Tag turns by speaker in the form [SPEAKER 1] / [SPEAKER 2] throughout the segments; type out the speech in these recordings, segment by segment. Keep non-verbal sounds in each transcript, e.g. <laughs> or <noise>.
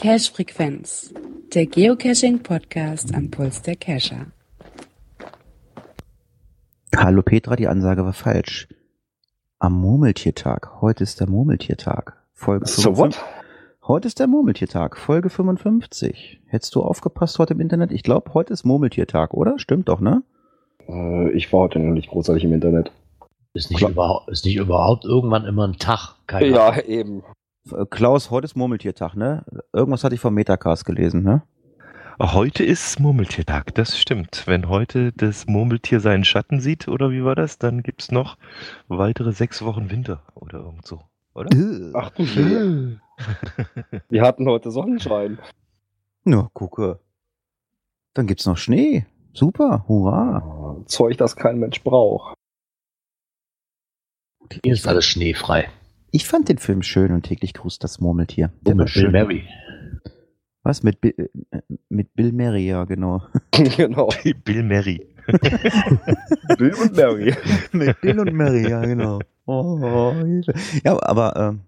[SPEAKER 1] Cache Frequenz, der Geocaching Podcast am Puls der Cacher.
[SPEAKER 2] Hallo Petra, die Ansage war falsch. Am Murmeltiertag. Heute ist der Murmeltiertag. Folge
[SPEAKER 3] So
[SPEAKER 2] 55.
[SPEAKER 3] what?
[SPEAKER 2] Heute ist der Murmeltiertag. Folge 55. Hättest du aufgepasst heute im Internet? Ich glaube, heute ist Murmeltiertag, oder? Stimmt doch, ne?
[SPEAKER 3] Äh, ich war heute noch nicht großartig im Internet.
[SPEAKER 4] Ist nicht, überhaupt, ist nicht überhaupt irgendwann immer ein Tag? Keine
[SPEAKER 3] Ja, eben.
[SPEAKER 2] Äh, Klaus, heute ist Murmeltiertag, ne? Irgendwas hatte ich vom Metacast gelesen, ne?
[SPEAKER 5] Heute ist Murmeltiertag, das stimmt. Wenn heute das Murmeltier seinen Schatten sieht, oder wie war das, dann gibt's noch weitere sechs Wochen Winter oder irgend so, oder?
[SPEAKER 3] Ach du je. Wir hatten heute Sonnenschein.
[SPEAKER 2] Na, gucke. Dann gibt's noch Schnee. Super, hurra.
[SPEAKER 3] Zeug, das kein Mensch braucht.
[SPEAKER 4] Hier ist alles schneefrei.
[SPEAKER 2] Ich fand den Film schön und täglich grüßt das Murmeltier. Der war
[SPEAKER 4] mit Bill. Murray.
[SPEAKER 2] Was? Mit, Bi- äh, mit Bill Murray, ja, genau. <laughs> <laughs>
[SPEAKER 3] genau.
[SPEAKER 5] Bill Murray. <laughs>
[SPEAKER 3] Bill und Mary.
[SPEAKER 2] Mit Bill und Mary, ja, genau. Oh, ja, aber, ähm,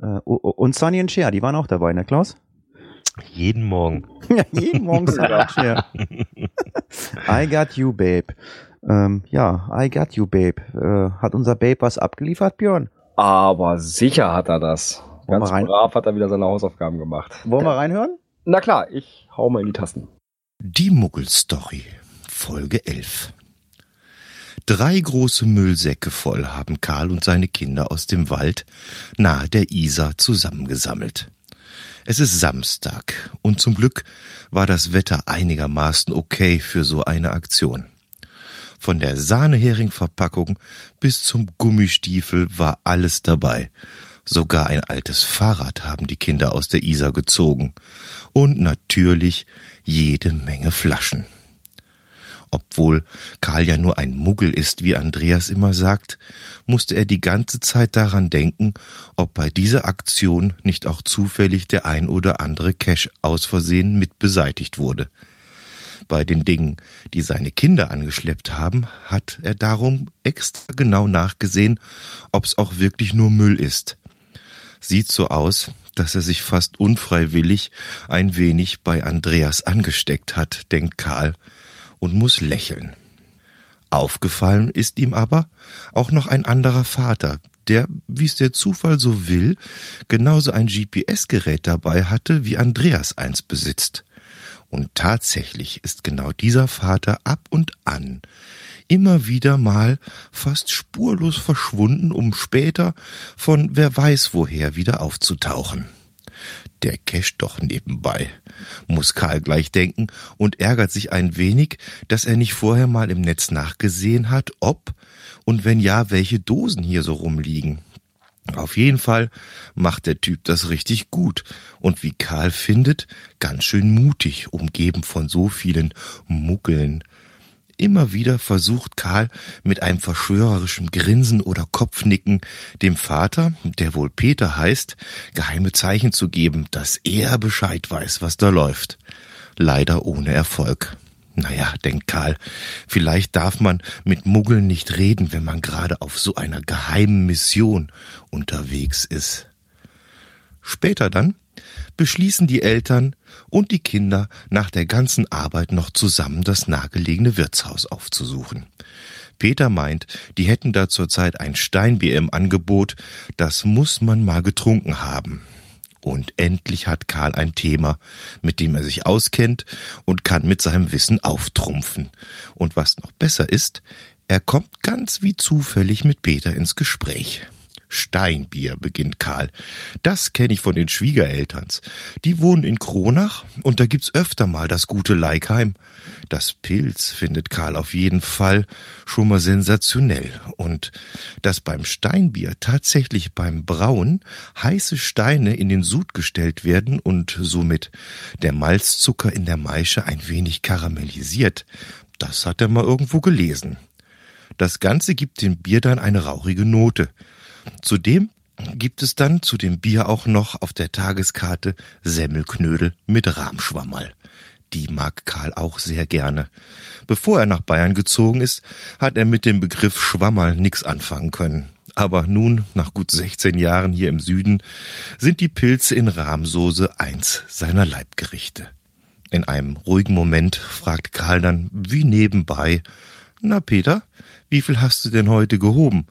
[SPEAKER 2] äh, und Sonny und Cher, die waren auch dabei, ne, Klaus?
[SPEAKER 5] Jeden Morgen. <laughs>
[SPEAKER 2] Ja, jeden Morgen Sonny und Cher. <laughs> I got you, babe. Ähm, ja, I got you, babe. Äh, hat unser Babe was abgeliefert, Björn?
[SPEAKER 3] Aber sicher hat er das.
[SPEAKER 2] Wollen
[SPEAKER 3] Ganz brav hat er wieder seine Hausaufgaben gemacht.
[SPEAKER 2] Wollen wir reinhören?
[SPEAKER 3] Na klar, ich hau mal in die Tasten.
[SPEAKER 6] Die Muggelstory, Folge 11. Drei große Müllsäcke voll haben Karl und seine Kinder aus dem Wald nahe der Isar zusammengesammelt. Es ist Samstag und zum Glück war das Wetter einigermaßen okay für so eine Aktion. Von der Sahneheringverpackung bis zum Gummistiefel war alles dabei. Sogar ein altes Fahrrad haben die Kinder aus der Isar gezogen. Und natürlich jede Menge Flaschen. Obwohl Karl ja nur ein Muggel ist, wie Andreas immer sagt, musste er die ganze Zeit daran denken, ob bei dieser Aktion nicht auch zufällig der ein oder andere Cash aus Versehen mit beseitigt wurde. Bei den Dingen, die seine Kinder angeschleppt haben, hat er darum extra genau nachgesehen, ob's auch wirklich nur Müll ist. Sieht so aus, dass er sich fast unfreiwillig ein wenig bei Andreas angesteckt hat, denkt Karl und muss lächeln. Aufgefallen ist ihm aber auch noch ein anderer Vater, der, wie es der Zufall so will, genauso ein GPS-Gerät dabei hatte, wie Andreas eins besitzt. Und tatsächlich ist genau dieser Vater ab und an immer wieder mal fast spurlos verschwunden, um später von wer weiß woher wieder aufzutauchen. Der Cash doch nebenbei, muss Karl gleich denken und ärgert sich ein wenig, dass er nicht vorher mal im Netz nachgesehen hat, ob und wenn ja, welche Dosen hier so rumliegen. Auf jeden Fall macht der Typ das richtig gut und wie Karl findet, ganz schön mutig, umgeben von so vielen Muggeln. Immer wieder versucht Karl mit einem verschwörerischen Grinsen oder Kopfnicken dem Vater, der wohl Peter heißt, geheime Zeichen zu geben, dass er Bescheid weiß, was da läuft. Leider ohne Erfolg. Naja, denkt Karl, vielleicht darf man mit Muggeln nicht reden, wenn man gerade auf so einer geheimen Mission unterwegs ist. Später dann beschließen die Eltern und die Kinder nach der ganzen Arbeit noch zusammen das nahegelegene Wirtshaus aufzusuchen. Peter meint, die hätten da zurzeit ein Steinbier im Angebot, das muss man mal getrunken haben. Und endlich hat Karl ein Thema, mit dem er sich auskennt und kann mit seinem Wissen auftrumpfen. Und was noch besser ist, er kommt ganz wie zufällig mit Peter ins Gespräch. Steinbier, beginnt Karl. Das kenne ich von den Schwiegerelterns. Die wohnen in Kronach und da gibt's öfter mal das gute Leikheim. Das Pilz findet Karl auf jeden Fall schon mal sensationell. Und dass beim Steinbier tatsächlich beim Brauen heiße Steine in den Sud gestellt werden und somit der Malzzucker in der Maische ein wenig karamellisiert, das hat er mal irgendwo gelesen. Das Ganze gibt dem Bier dann eine rauchige Note. Zudem gibt es dann zu dem Bier auch noch auf der Tageskarte Semmelknödel mit Rahmschwammerl. Die mag Karl auch sehr gerne. Bevor er nach Bayern gezogen ist, hat er mit dem Begriff Schwammerl nix anfangen können. Aber nun, nach gut 16 Jahren hier im Süden, sind die Pilze in Rahmsoße eins seiner Leibgerichte. In einem ruhigen Moment fragt Karl dann wie nebenbei, na Peter, wie viel hast du denn heute gehoben?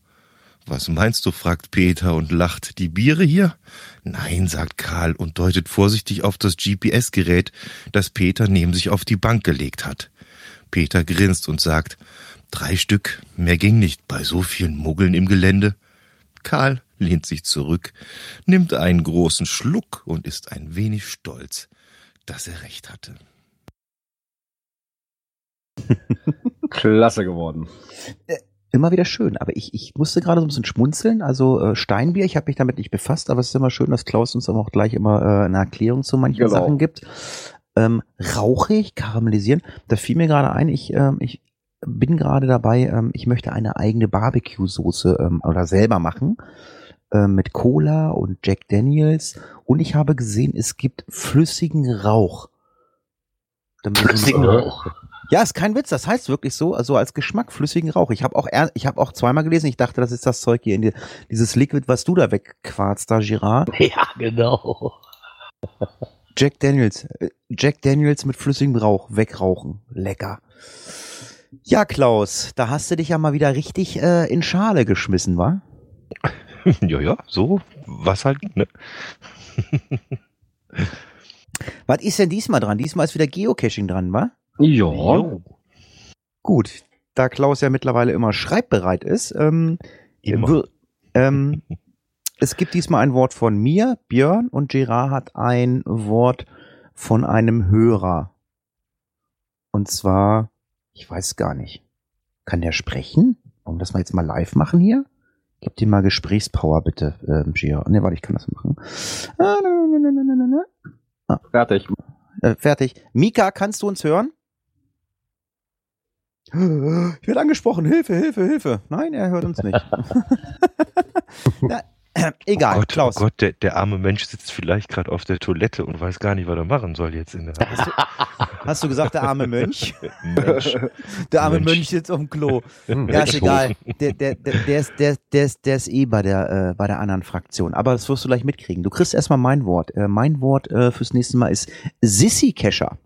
[SPEAKER 6] Was meinst du? fragt Peter und lacht. Die Biere hier? Nein, sagt Karl und deutet vorsichtig auf das GPS-Gerät, das Peter neben sich auf die Bank gelegt hat. Peter grinst und sagt, drei Stück, mehr ging nicht bei so vielen Muggeln im Gelände. Karl lehnt sich zurück, nimmt einen großen Schluck und ist ein wenig stolz, dass er recht hatte. <laughs>
[SPEAKER 3] Klasse geworden.
[SPEAKER 2] Immer wieder schön, aber ich, ich musste gerade so ein bisschen schmunzeln. Also äh, Steinbier, ich habe mich damit nicht befasst, aber es ist immer schön, dass Klaus uns dann auch gleich immer äh, eine Erklärung zu manchen
[SPEAKER 3] Genau.
[SPEAKER 2] Sachen gibt. Ähm, rauchig, karamellisieren. Da fiel mir gerade ein, ich, ähm, ich bin gerade dabei, ähm, ich möchte eine eigene Barbecue-Soße ähm, oder selber machen ähm, mit Cola und Jack Daniels. Und ich habe gesehen, es gibt flüssigen Rauch.
[SPEAKER 4] Flüssigen Rauch.
[SPEAKER 2] Ja, ist kein Witz, das heißt wirklich so, also als Geschmack flüssigen Rauch. Ich habe auch ich habe auch zweimal gelesen, ich dachte, das ist das Zeug hier in die, dieses Liquid, was du da wegquarzt, da Girard. <laughs>
[SPEAKER 4] Ja, genau.
[SPEAKER 2] Jack Daniels, äh, Jack Daniels mit flüssigem Rauch wegrauchen, lecker. Ja, Klaus, da hast du dich ja mal wieder richtig äh, in Schale geschmissen, wa? <laughs>
[SPEAKER 5] ja, ja, so, was halt, ne? <laughs>
[SPEAKER 2] Was ist denn diesmal dran? Diesmal ist wieder Geocaching dran, wa?
[SPEAKER 3] Ja.
[SPEAKER 5] Jo,
[SPEAKER 2] Gut, da Klaus ja mittlerweile immer schreibbereit ist, ähm,
[SPEAKER 5] immer.
[SPEAKER 2] Ähm, es gibt diesmal ein Wort von mir, Björn, und Gerard hat ein Wort von einem Hörer. Und zwar, ich weiß gar nicht. Kann der sprechen? Wollen wir das mal jetzt mal live machen hier? Gib dir mal Gesprächspower, bitte, ähm, Gerard. Ne, warte, ich kann das machen. Ah, na, na, na, na, na, na, na.
[SPEAKER 3] Fertig.
[SPEAKER 2] Äh, fertig. Mika, kannst du uns hören? Ich werde angesprochen. Hilfe, Hilfe, Hilfe. Nein, er hört uns nicht. <laughs> Na, äh, egal,
[SPEAKER 5] oh Gott,
[SPEAKER 2] Klaus.
[SPEAKER 5] oh Gott, der, der arme Mensch sitzt vielleicht gerade auf der Toilette und weiß gar nicht, was er machen soll jetzt in der
[SPEAKER 2] Hast du gesagt, der arme Mönch? <laughs>
[SPEAKER 5] Mensch.
[SPEAKER 2] Der arme
[SPEAKER 5] Mönch.
[SPEAKER 2] Mönch sitzt auf dem Klo.
[SPEAKER 4] Hm,
[SPEAKER 2] Ja, ist egal. Der, der, der, der, ist, der, der, ist, der ist eh bei der, äh, bei der anderen Fraktion. Aber das wirst du gleich mitkriegen. Du kriegst erstmal mein Wort. Äh, mein Wort äh, fürs nächste Mal ist Sissy-Kescher.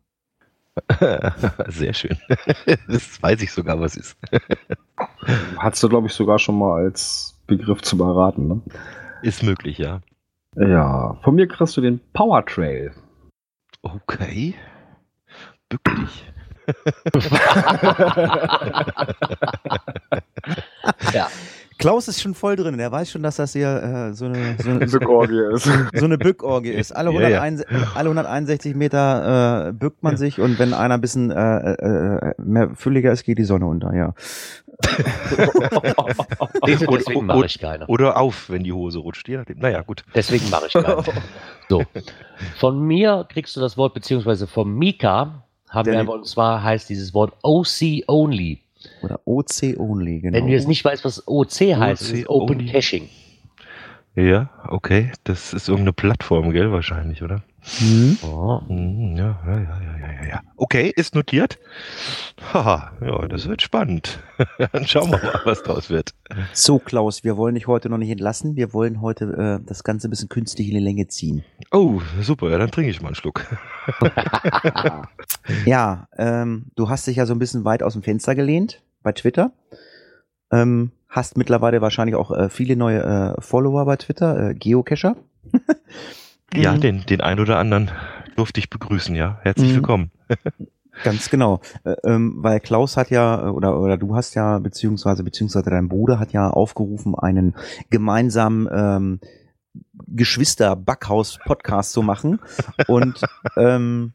[SPEAKER 2] <laughs>
[SPEAKER 5] Sehr schön. <laughs> Das weiß ich sogar, was ist. <laughs>
[SPEAKER 3] Hattest du, glaube ich, sogar schon mal als Begriff zu beraten, ne?
[SPEAKER 5] Ist möglich, ja.
[SPEAKER 3] Ja. Von mir kriegst du den Power Trail.
[SPEAKER 5] Okay. <clears throat> Bück dich.
[SPEAKER 4] Ja.
[SPEAKER 2] Klaus ist schon voll drin. Er weiß schon, dass das hier äh, so eine, <laughs> so eine,
[SPEAKER 3] So Orgie ist. <laughs>
[SPEAKER 2] so eine Bückorgie ist. Alle, <laughs>
[SPEAKER 5] Ja, ja.
[SPEAKER 2] 161, alle 161 Meter äh, bückt man sich und wenn einer ein bisschen äh, äh, mehr fülliger ist, geht die Sonne unter, ja.
[SPEAKER 4] Deswegen mache ich keine.
[SPEAKER 5] Oder auf, wenn die Hose rutscht. Je nachdem. Naja, gut.
[SPEAKER 4] Deswegen mache ich keine. So. Von mir kriegst du das Wort, beziehungsweise von Mika haben
[SPEAKER 2] Der
[SPEAKER 4] wir ein
[SPEAKER 2] liebt-
[SPEAKER 4] Wort, und zwar heißt dieses Wort OC Only.
[SPEAKER 2] Oder OC only, genau.
[SPEAKER 4] Wenn du jetzt nicht weißt, was OC heißt, es ist Open
[SPEAKER 5] Only.
[SPEAKER 4] Caching.
[SPEAKER 5] Ja, okay. Das ist irgendeine Plattform, gell, wahrscheinlich, oder?
[SPEAKER 2] Hm?
[SPEAKER 4] Oh.
[SPEAKER 5] Hm, Ja, ja, ja, ja, ja, ja, ja. Okay, ist notiert. Haha, ja, das wird spannend. <laughs> Dann schauen wir mal, was draus wird.
[SPEAKER 2] So, Klaus, wir wollen dich heute noch nicht entlassen. Wir wollen heute äh, das Ganze ein bisschen künstlich in die Länge ziehen.
[SPEAKER 5] Oh, super, ja, dann trinke ich mal einen Schluck. <laughs>
[SPEAKER 2] Ja, ähm, du hast dich ja so ein bisschen weit aus dem Fenster gelehnt bei Twitter. Ähm, hast mittlerweile wahrscheinlich auch äh, viele neue äh, Follower bei Twitter, äh, Geocacher. <laughs>
[SPEAKER 5] Ja,
[SPEAKER 2] Mhm.
[SPEAKER 5] den, den ein oder anderen durfte ich begrüßen, ja. Herzlich
[SPEAKER 2] Mhm.
[SPEAKER 5] willkommen. <laughs>
[SPEAKER 2] Ganz genau. Äh, ähm, weil Klaus hat ja, äh, oder, oder du hast ja, beziehungsweise, beziehungsweise dein Bruder hat ja aufgerufen, einen gemeinsamen ähm, Geschwister-Backhaus-Podcast zu machen. <laughs> Und ähm,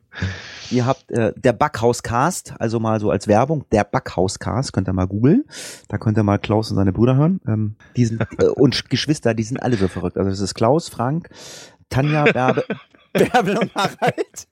[SPEAKER 2] ihr habt äh, der Backhaus-Cast, also mal so als Werbung, der Backhaus-Cast, könnt ihr mal googeln. Da könnt ihr mal Klaus und seine Brüder hören. Ähm, die sind, äh, und Geschwister, die sind alle so verrückt. Also es ist Klaus, Frank, Tanja, Bärbe, <laughs> Bärbel und Harald.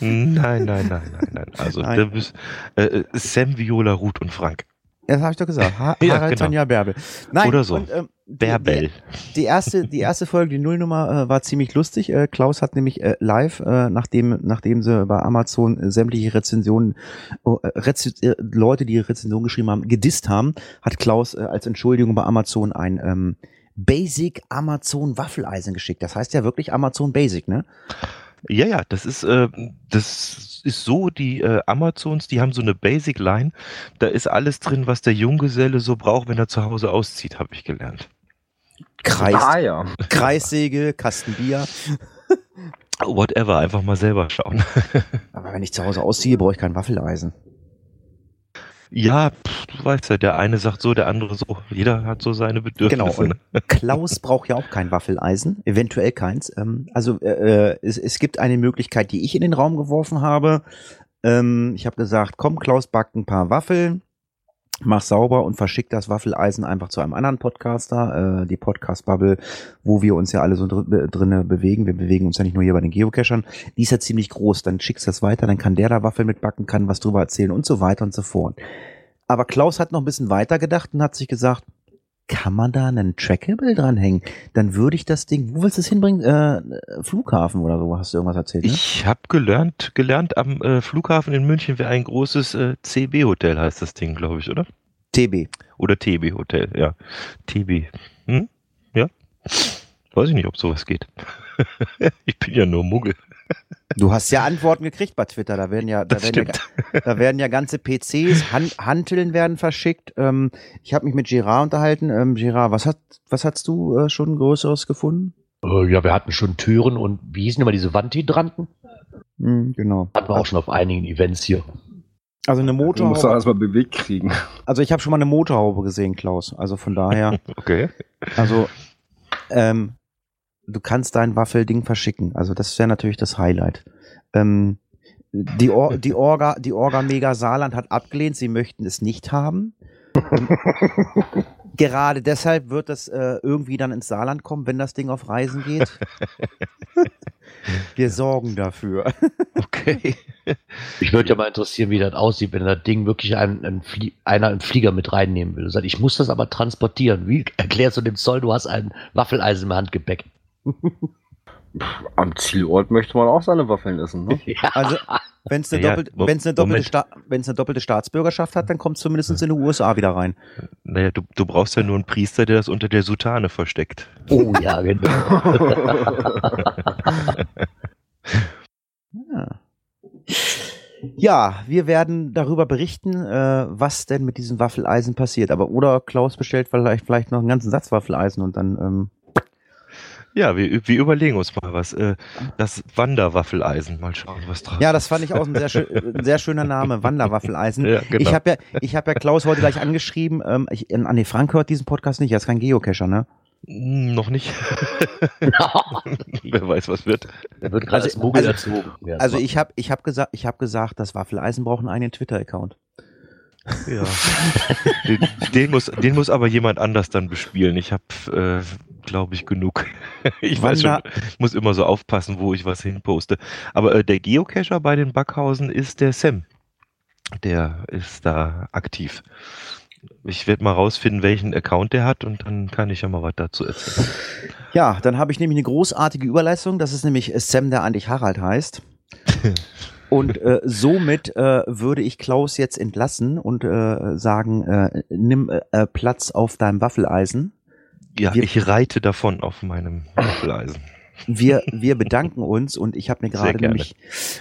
[SPEAKER 5] Nein, nein, nein, nein, nein. Also
[SPEAKER 2] Nein.
[SPEAKER 5] du bist äh, Sam, Viola, Ruth und Frank.
[SPEAKER 2] Das habe ich doch gesagt. Ha <laughs>
[SPEAKER 5] Ja,
[SPEAKER 2] Harald,
[SPEAKER 5] genau.
[SPEAKER 2] Tanja, Bärbel. Nein,
[SPEAKER 5] Oder so.
[SPEAKER 2] Und, ähm,
[SPEAKER 6] Bärbel.
[SPEAKER 2] Die erste, die erste Folge, die Nullnummer, äh, war ziemlich lustig. Äh, Klaus hat nämlich äh, live, äh, nachdem, nachdem sie bei Amazon äh, sämtliche Rezensionen, äh, Rez äh, Leute, die Rezensionen geschrieben haben, gedisst haben, hat Klaus äh, als Entschuldigung bei Amazon ein ähm, Basic Amazon Waffeleisen geschickt. Das heißt ja wirklich Amazon Basic, ne?
[SPEAKER 6] Ja, ja, das ist, äh, das ist so, die äh, Amazons, die haben so eine Basic Line. Da ist alles drin, was der Junggeselle so braucht, wenn er zu Hause auszieht, habe ich gelernt.
[SPEAKER 2] Kreis,
[SPEAKER 3] Ah ja.
[SPEAKER 2] Kreissäge, Kasten Bier.
[SPEAKER 6] Whatever, einfach mal selber schauen. <laughs>
[SPEAKER 2] Aber wenn ich zu Hause ausziehe, brauche ich kein Waffeleisen.
[SPEAKER 6] Ja, pff, du weißt ja, der eine sagt so, der andere so. Jeder hat so seine
[SPEAKER 2] Genau,
[SPEAKER 6] Bedürfnisse.
[SPEAKER 2] und
[SPEAKER 6] ne? <laughs>
[SPEAKER 2] Klaus braucht ja auch kein Waffeleisen, eventuell keins. Ähm, also äh, äh, es, es gibt eine Möglichkeit, die ich in den Raum geworfen habe. Ähm, ich habe gesagt, komm, Klaus backt ein paar Waffeln, mach sauber und verschick das Waffeleisen einfach zu einem anderen Podcaster, äh, die Podcast-Bubble, wo wir uns ja alle so dr drinne bewegen. Wir bewegen uns ja nicht nur hier bei den Geocachern. Die ist ja ziemlich groß. Dann schickst du das weiter, dann kann der da Waffeln mitbacken, kann was drüber erzählen und so weiter und so fort. Aber Klaus hat noch ein bisschen weiter gedacht und hat sich gesagt, kann man da einen Trackable dranhängen? Dann würde ich das Ding, wo willst du es hinbringen? Äh, Flughafen oder so, hast du irgendwas erzählt, ne?
[SPEAKER 6] Ich habe gelernt, gelernt, am äh, Flughafen in München wäre ein großes äh, CB-Hotel, heißt das Ding, glaube ich, oder?
[SPEAKER 2] TB.
[SPEAKER 6] Oder TB-Hotel, ja. TB. Hm? Ja. Weiß ich nicht, ob sowas geht. <laughs> ich bin ja nur Muggel.
[SPEAKER 2] Du hast ja Antworten gekriegt bei Twitter. Da werden ja, da werden ja, da werden ja ganze PCs, Han Hanteln werden verschickt. Ähm, ich habe mich mit Gerard unterhalten. Ähm, Gerard, was hat, was hast du äh, schon Größeres gefunden?
[SPEAKER 4] Äh, ja, wir hatten schon Türen und wie hießen immer diese Wandhydranten?
[SPEAKER 2] Hm, genau.
[SPEAKER 4] Hatten wir auch schon auf einigen Events hier.
[SPEAKER 2] Also eine
[SPEAKER 3] Du musst doch
[SPEAKER 2] Motorhaube.
[SPEAKER 3] erstmal bewegt kriegen.
[SPEAKER 2] Also ich habe schon mal eine Motorhaube gesehen, Klaus. Also von daher. <laughs>
[SPEAKER 6] Okay.
[SPEAKER 2] Also, ähm, du kannst dein Waffelding verschicken. Also das wäre natürlich das Highlight. Ähm, die, Or die Orga, die Orga Mega Saarland hat abgelehnt, sie möchten es nicht haben. <laughs> Gerade deshalb wird das äh, irgendwie dann ins Saarland kommen, wenn das Ding auf Reisen geht. <laughs> Wir sorgen dafür. <laughs>
[SPEAKER 6] Okay.
[SPEAKER 4] Ich würde ja mal interessieren, wie das aussieht, wenn das Ding wirklich einen, einen einer einen Flieger mit reinnehmen will. Sagt, ich muss das aber transportieren. Wie erklärst du dem Zoll, du hast ein Waffeleisen im Handgepäck?
[SPEAKER 3] Am Zielort möchte man auch seine Waffeln essen, ne? <laughs>
[SPEAKER 4] Ja.
[SPEAKER 2] Also, wenn es eine,
[SPEAKER 6] Ja,
[SPEAKER 2] doppelte,
[SPEAKER 6] Mo-
[SPEAKER 2] wenn's eine, doppelte. Sta eine doppelte Staatsbürgerschaft hat, dann kommt es zumindest in die USA wieder rein.
[SPEAKER 6] Naja, du, du brauchst ja nur einen Priester, der das unter der Soutane versteckt.
[SPEAKER 4] Oh ja, genau. <laughs>
[SPEAKER 2] Ja. Ja, wir werden darüber berichten, äh, was denn mit diesem Waffeleisen passiert. Aber oder Klaus bestellt vielleicht, vielleicht noch einen ganzen Satz Waffeleisen und dann. Ähm,
[SPEAKER 6] Ja, wir, wir überlegen uns mal was. Äh, das Wanderwaffeleisen. Mal schauen, was draus
[SPEAKER 2] ja, das fand ich auch ein sehr, schön, ein sehr schöner Name, Wanderwaffeleisen. <laughs>
[SPEAKER 6] Ja, genau.
[SPEAKER 2] Ich habe ja, ich habe ja Klaus heute gleich angeschrieben. Ähm, ich, äh, nee, Frank hört diesen Podcast nicht. Er ist kein Geocacher, ne?
[SPEAKER 6] Hm, Noch nicht. <laughs> Wer weiß, was wird.
[SPEAKER 4] Der wird gerade
[SPEAKER 2] Also-
[SPEAKER 4] als Muggel
[SPEAKER 2] also-
[SPEAKER 4] erzogen. Ja,
[SPEAKER 2] Also
[SPEAKER 4] so.
[SPEAKER 2] ich habe, ich habe gesagt, ich habe gesagt, das Waffeleisen braucht einen eigenen Twitter-Account.
[SPEAKER 6] Ja. <laughs> den, den, muss, den muss aber jemand anders dann bespielen. Ich habe, äh, glaube ich, genug. <laughs> Ich weiß schon,
[SPEAKER 2] Wander-
[SPEAKER 6] ich muss immer so aufpassen, wo ich was hinposte. Aber äh, der Geocacher bei den Backhausen ist der Sam. Der ist da aktiv. Ich werde mal rausfinden, welchen Account der hat und dann kann ich ja mal was dazu erzählen.
[SPEAKER 2] Ja, dann habe ich nämlich eine großartige Überleistung. Das ist nämlich Sam, der eigentlich Harald heißt. <laughs> Und äh, somit äh, würde ich Klaus jetzt entlassen und äh, sagen, äh, nimm äh, Platz auf deinem Waffeleisen.
[SPEAKER 6] Ja,
[SPEAKER 2] Wir-
[SPEAKER 6] ich reite davon auf meinem Waffeleisen.
[SPEAKER 2] Wir, wir bedanken uns und ich habe mir gerade nämlich,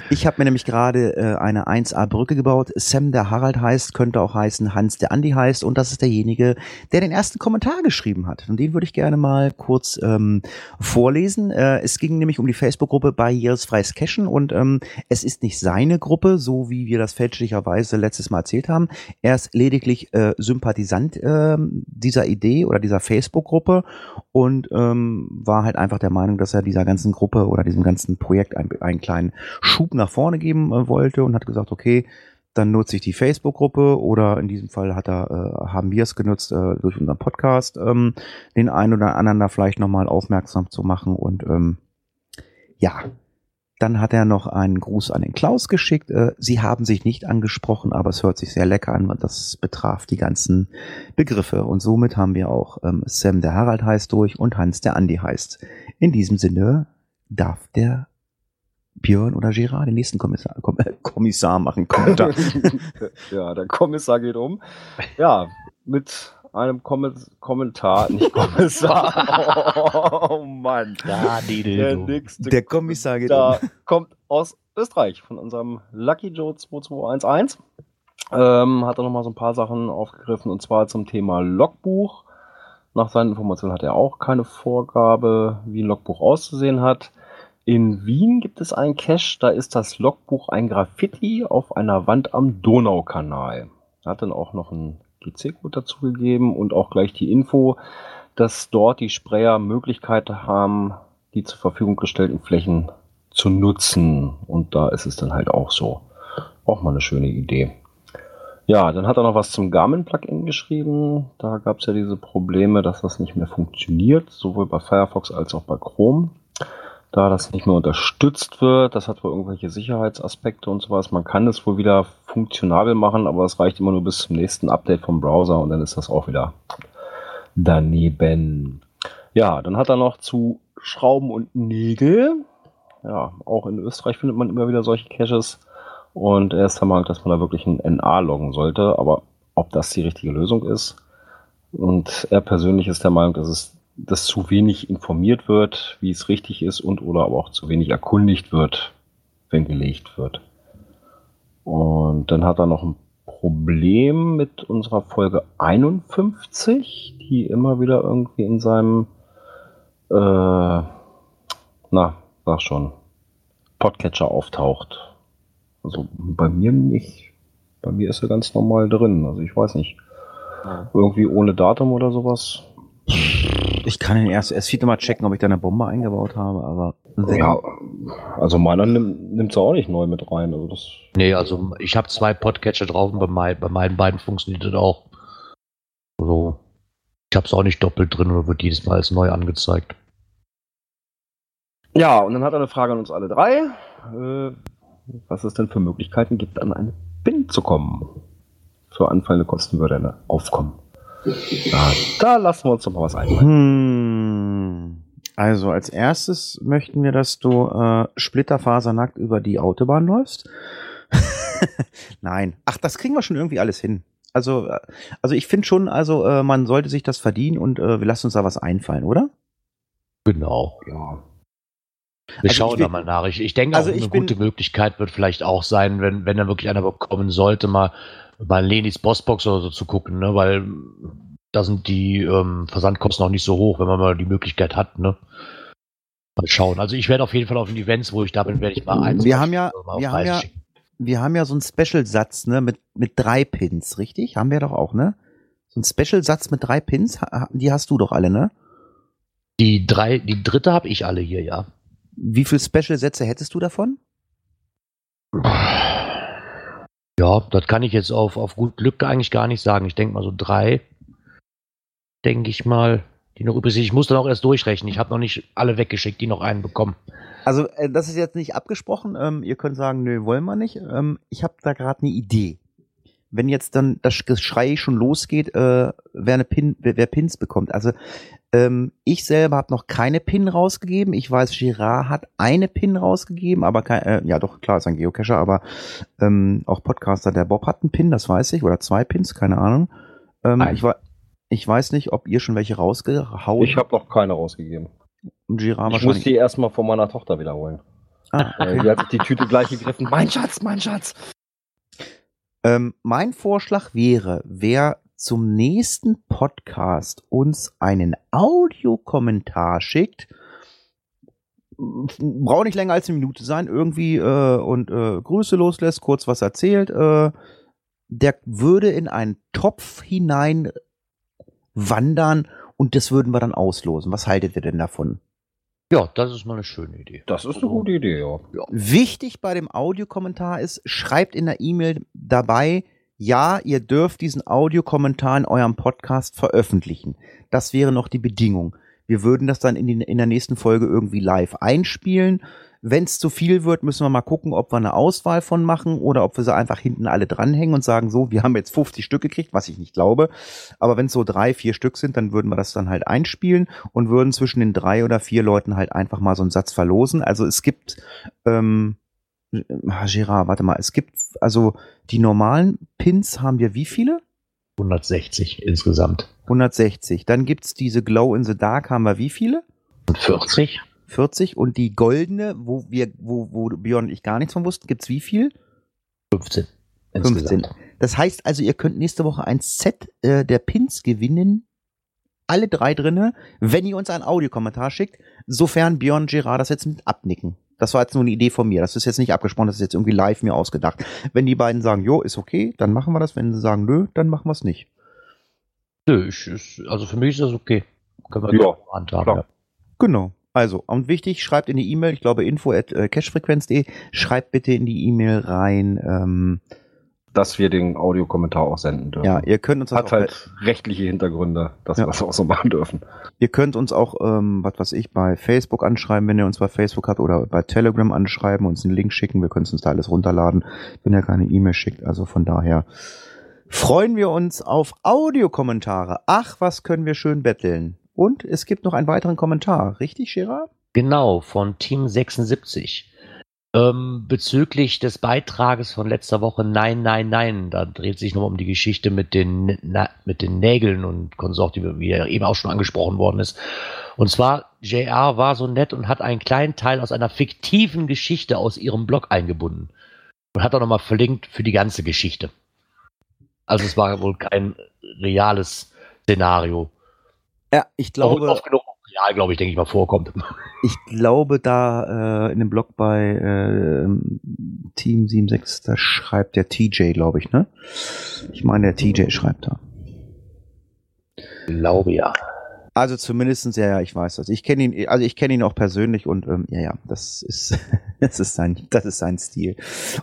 [SPEAKER 2] ich habe mir nämlich gerade äh, eine 1A Brücke gebaut. Sam der Harald heißt, könnte auch heißen Hans der Andi heißt und das ist derjenige, der den ersten Kommentar geschrieben hat. Und den würde ich gerne mal kurz ähm, vorlesen. Äh, es ging nämlich um die Facebook-Gruppe Barrieresfreies Cashen und ähm, es ist nicht seine Gruppe, so wie wir das fälschlicherweise letztes Mal erzählt haben. Er ist lediglich äh, Sympathisant äh, dieser Idee oder dieser Facebook-Gruppe und ähm, war halt einfach der Meinung, dass er dieser ganzen Gruppe oder diesem ganzen Projekt einen, einen kleinen Schub nach vorne geben äh, wollte und hat gesagt, okay, dann nutze ich die Facebook-Gruppe oder in diesem Fall hat er, äh, haben wir es genutzt, äh, durch unseren Podcast, ähm, den einen oder anderen da vielleicht nochmal aufmerksam zu machen und ähm, ja, Dann hat er noch einen Gruß an den Klaus geschickt. Äh, Sie haben sich nicht angesprochen, aber es hört sich sehr lecker an, weil das betraf die ganzen Begriffe. Und somit haben wir auch ähm, Sam der Harald heißt durch und Hans der Andi heißt. In diesem Sinne darf der Björn oder Gerard den nächsten Kommissar, Komm, äh, Kommissar machen. Kommentar. <laughs>
[SPEAKER 3] ja, der Kommissar geht um. Ja, mit einem Kom Kommentar, nicht Kommissar. <laughs> oh Mann.
[SPEAKER 4] Da, die, die,
[SPEAKER 3] Der nächste
[SPEAKER 2] Der Kommissar geht
[SPEAKER 3] da
[SPEAKER 2] um.
[SPEAKER 3] kommt aus Österreich, von unserem Lucky Joe 2211. Ähm, hat er nochmal so ein paar Sachen aufgegriffen und zwar zum Thema Logbuch. Nach seinen Informationen hat er auch keine Vorgabe, wie ein Logbuch auszusehen hat. In Wien gibt es einen Cache, da ist das Logbuch ein Graffiti auf einer Wand am Donaukanal. Er hat dann auch noch einen GC-Code dazu gegeben und auch gleich die Info, dass dort die Sprayer Möglichkeit haben, die zur Verfügung gestellten Flächen zu nutzen. Und da ist es dann halt auch so. Auch mal eine schöne Idee. Ja, dann hat er noch was zum Garmin-Plugin geschrieben. Da gab es ja diese Probleme, dass das nicht mehr funktioniert, sowohl bei Firefox als auch bei Chrome. Da das nicht mehr unterstützt wird, das hat wohl irgendwelche Sicherheitsaspekte und sowas. Man kann es wohl wieder funktionabel machen, aber es reicht immer nur bis zum nächsten Update vom Browser und dann ist das auch wieder daneben. Ja, dann hat er noch zu Schrauben und Nägel. Ja, auch in Österreich findet man immer wieder solche Caches. Und er ist der Meinung, dass man da wirklich ein NA loggen sollte. Aber ob das die richtige Lösung ist? Und er persönlich ist der Meinung, dass es dass zu wenig informiert wird, wie es richtig ist und oder aber auch zu wenig erkundigt wird, wenn gelegt wird. Und dann hat er noch ein Problem mit unserer Folge 51, die immer wieder irgendwie in seinem, äh, na, sag schon, Podcatcher auftaucht. Also bei mir nicht. Bei mir ist er ganz normal drin. Also ich weiß nicht. Irgendwie ohne Datum oder sowas. <laughs>
[SPEAKER 2] Ich kann den erst, erst wieder mal checken, ob ich da eine Bombe eingebaut habe, aber
[SPEAKER 3] Ja, also meiner nimmt sie auch nicht neu mit rein. Also das,
[SPEAKER 4] Nee, also ich habe zwei Podcatcher drauf und bei, mein, bei meinen beiden funktioniert das auch. Also, ich habe es auch nicht doppelt drin oder wird jedes Mal als neu angezeigt.
[SPEAKER 3] Ja, und dann hat er eine Frage an uns alle drei. Äh, was es denn für Möglichkeiten gibt, an eine PIN zu kommen. Für anfallende Kosten würde er aufkommen. Da lassen wir uns doch mal was einfallen.
[SPEAKER 2] Hm. Also als erstes möchten wir, dass du äh, splitterfasernackt über die Autobahn läufst. <laughs> Nein. Ach, das kriegen wir schon irgendwie alles hin. Also, äh, also ich finde schon, also äh, man sollte sich das verdienen und äh, wir lassen uns da was einfallen, oder?
[SPEAKER 4] Genau.
[SPEAKER 3] Ja.
[SPEAKER 4] Wir
[SPEAKER 2] Also
[SPEAKER 4] schauen da mal nach. Ich, ich denke,
[SPEAKER 2] Also
[SPEAKER 4] auch eine gute Möglichkeit wird vielleicht auch sein, wenn, wenn dann wirklich einer bekommen sollte, mal bei Lenis Bossbox oder so zu gucken, ne? weil da sind die ähm, Versandkosten noch nicht so hoch, wenn man mal die Möglichkeit hat. Ne? Mal schauen. Also ich werde auf jeden Fall auf den Events, wo ich da bin, werde ich mal eins.
[SPEAKER 2] Wir haben ja- wir haben ja-
[SPEAKER 4] schicken.
[SPEAKER 2] Wir haben ja so einen Special-Satz, ne, mit, mit drei Pins, richtig? Haben wir doch auch, ne? So einen Special-Satz mit drei Pins, die hast du doch alle, ne?
[SPEAKER 4] Die drei, die dritte habe ich alle hier, ja.
[SPEAKER 2] Wie viele Special-Sätze hättest du davon?
[SPEAKER 4] Ja, das kann ich jetzt auf, auf gut Glück eigentlich gar nicht sagen. Ich denke mal so drei, denke ich mal, die noch übrig sind. Ich muss dann auch erst durchrechnen. Ich habe noch nicht alle weggeschickt, die noch einen bekommen.
[SPEAKER 2] Also, äh, das ist jetzt nicht abgesprochen. Ähm, ihr könnt sagen, nö, wollen wir nicht. Ähm, ich habe da gerade eine Idee. Wenn jetzt dann das Geschrei schon losgeht, äh, wer, eine Pin, wer, wer Pins bekommt. Also, ähm, ich selber habe noch keine Pin rausgegeben. Ich weiß, Girard hat eine Pin rausgegeben, aber kein, äh, ja doch, klar, ist ein Geocacher, aber ähm, auch Podcaster, der Bob hat einen Pin, das weiß ich, oder zwei Pins, keine Ahnung. Ähm, ich, ich weiß nicht, ob ihr schon welche rausgehauen
[SPEAKER 3] Ich habe noch keine rausgegeben.
[SPEAKER 2] Und Girard
[SPEAKER 3] Ich muss die erstmal von meiner Tochter wiederholen.
[SPEAKER 2] Ah,
[SPEAKER 3] Äh, Die hat sich die Tüte gleich gegriffen. Mein Schatz, mein Schatz.
[SPEAKER 2] Ähm, mein Vorschlag wäre, wer zum nächsten Podcast uns einen Audiokommentar schickt, braucht nicht länger als eine Minute sein, irgendwie äh, und äh, Grüße loslässt, kurz was erzählt, äh, der würde in einen Topf hinein wandern und das würden wir dann auslosen. Was haltet ihr denn davon?
[SPEAKER 4] Ja, das ist mal eine schöne Idee.
[SPEAKER 3] Das ist eine gute Idee, ja.
[SPEAKER 2] Wichtig bei dem Audiokommentar ist, schreibt in der E-Mail dabei, ja, ihr dürft diesen Audiokommentar in eurem Podcast veröffentlichen. Das wäre noch die Bedingung. Wir würden das dann in, die, in der nächsten Folge irgendwie live einspielen. Wenn es zu viel wird, müssen wir mal gucken, ob wir eine Auswahl von machen oder ob wir sie einfach hinten alle dranhängen und sagen, so, wir haben jetzt 50 Stück gekriegt, was ich nicht glaube. Aber wenn es so drei, vier Stück sind, dann würden wir das dann halt einspielen und würden zwischen den drei oder vier Leuten halt einfach mal so einen Satz verlosen. Also es gibt, ähm, ah, Gerard, warte mal, es gibt, also die normalen Pins haben wir wie viele?
[SPEAKER 4] 160 insgesamt.
[SPEAKER 2] 160. Dann gibt's diese Glow in the Dark, haben wir wie viele?
[SPEAKER 4] Und 40?
[SPEAKER 2] 40. Und die goldene, wo wir, wo, wo Björn und ich gar nichts von wussten, gibt's wie viel?
[SPEAKER 4] 15.
[SPEAKER 2] 15. Das heißt also, ihr könnt nächste Woche ein Set äh, der Pins gewinnen. Alle drei drinne, wenn ihr uns einen Audiokommentar schickt, sofern Björn und Gerard das jetzt mit abnicken. Das war jetzt nur eine Idee von mir. Das ist jetzt nicht abgesprochen, das ist jetzt irgendwie live mir ausgedacht. Wenn die beiden sagen, jo, ist okay, dann machen wir das. Wenn sie sagen, nö, dann machen wir es nicht.
[SPEAKER 4] Nö, ich, also für mich ist das okay. Können wir
[SPEAKER 3] Ja, klar.
[SPEAKER 4] Ja.
[SPEAKER 2] Genau. Also, und wichtig, schreibt in die E-Mail, ich glaube info at äh, cashfrequenz.de, schreibt bitte in die E-Mail rein, ähm,
[SPEAKER 3] Dass wir den Audiokommentar auch senden dürfen.
[SPEAKER 2] ja, ihr könnt uns
[SPEAKER 3] Hat
[SPEAKER 2] auch,
[SPEAKER 3] halt rechtliche Hintergründe, dass
[SPEAKER 2] Ja.
[SPEAKER 3] wir das auch so machen dürfen.
[SPEAKER 2] ihr könnt uns auch, ähm, was weiß ich, bei Facebook anschreiben, wenn ihr uns bei Facebook habt oder bei Telegram anschreiben, uns einen Link schicken, wir können es uns da alles runterladen, wenn ihr keine E-Mail schickt, also von daher freuen wir uns auf Audiokommentare. Ach, was können wir schön betteln. Und es gibt noch einen weiteren Kommentar, richtig, Gerard?
[SPEAKER 4] Genau, von Team 76. Ähm, bezüglich des Beitrages von letzter Woche Nein, Nein, Nein, da dreht sich nochmal um die Geschichte mit den, na, mit den Nägeln und Konsort, die wie ja eben auch schon angesprochen worden ist. Und zwar, JR war so nett und hat einen kleinen Teil aus einer fiktiven Geschichte aus ihrem Blog eingebunden. Und hat auch nochmal verlinkt für die ganze Geschichte. Also es war wohl kein reales Szenario.
[SPEAKER 2] Ja, ich glaube,
[SPEAKER 4] oft genug real, glaube ich, denke ich mal, vorkommt. <laughs>
[SPEAKER 2] Ich glaube, da äh, in dem Blog bei äh, Team 76, da schreibt der TJ, glaube ich, ne? Ich meine, der TJ schreibt da.
[SPEAKER 4] glaube ja.
[SPEAKER 2] Also zumindestens ja, ja, ich weiß das. Ich kenne ihn, also ich kenne ihn auch persönlich und ähm, ja, ja, das ist, <laughs> das ist sein, das ist sein Stil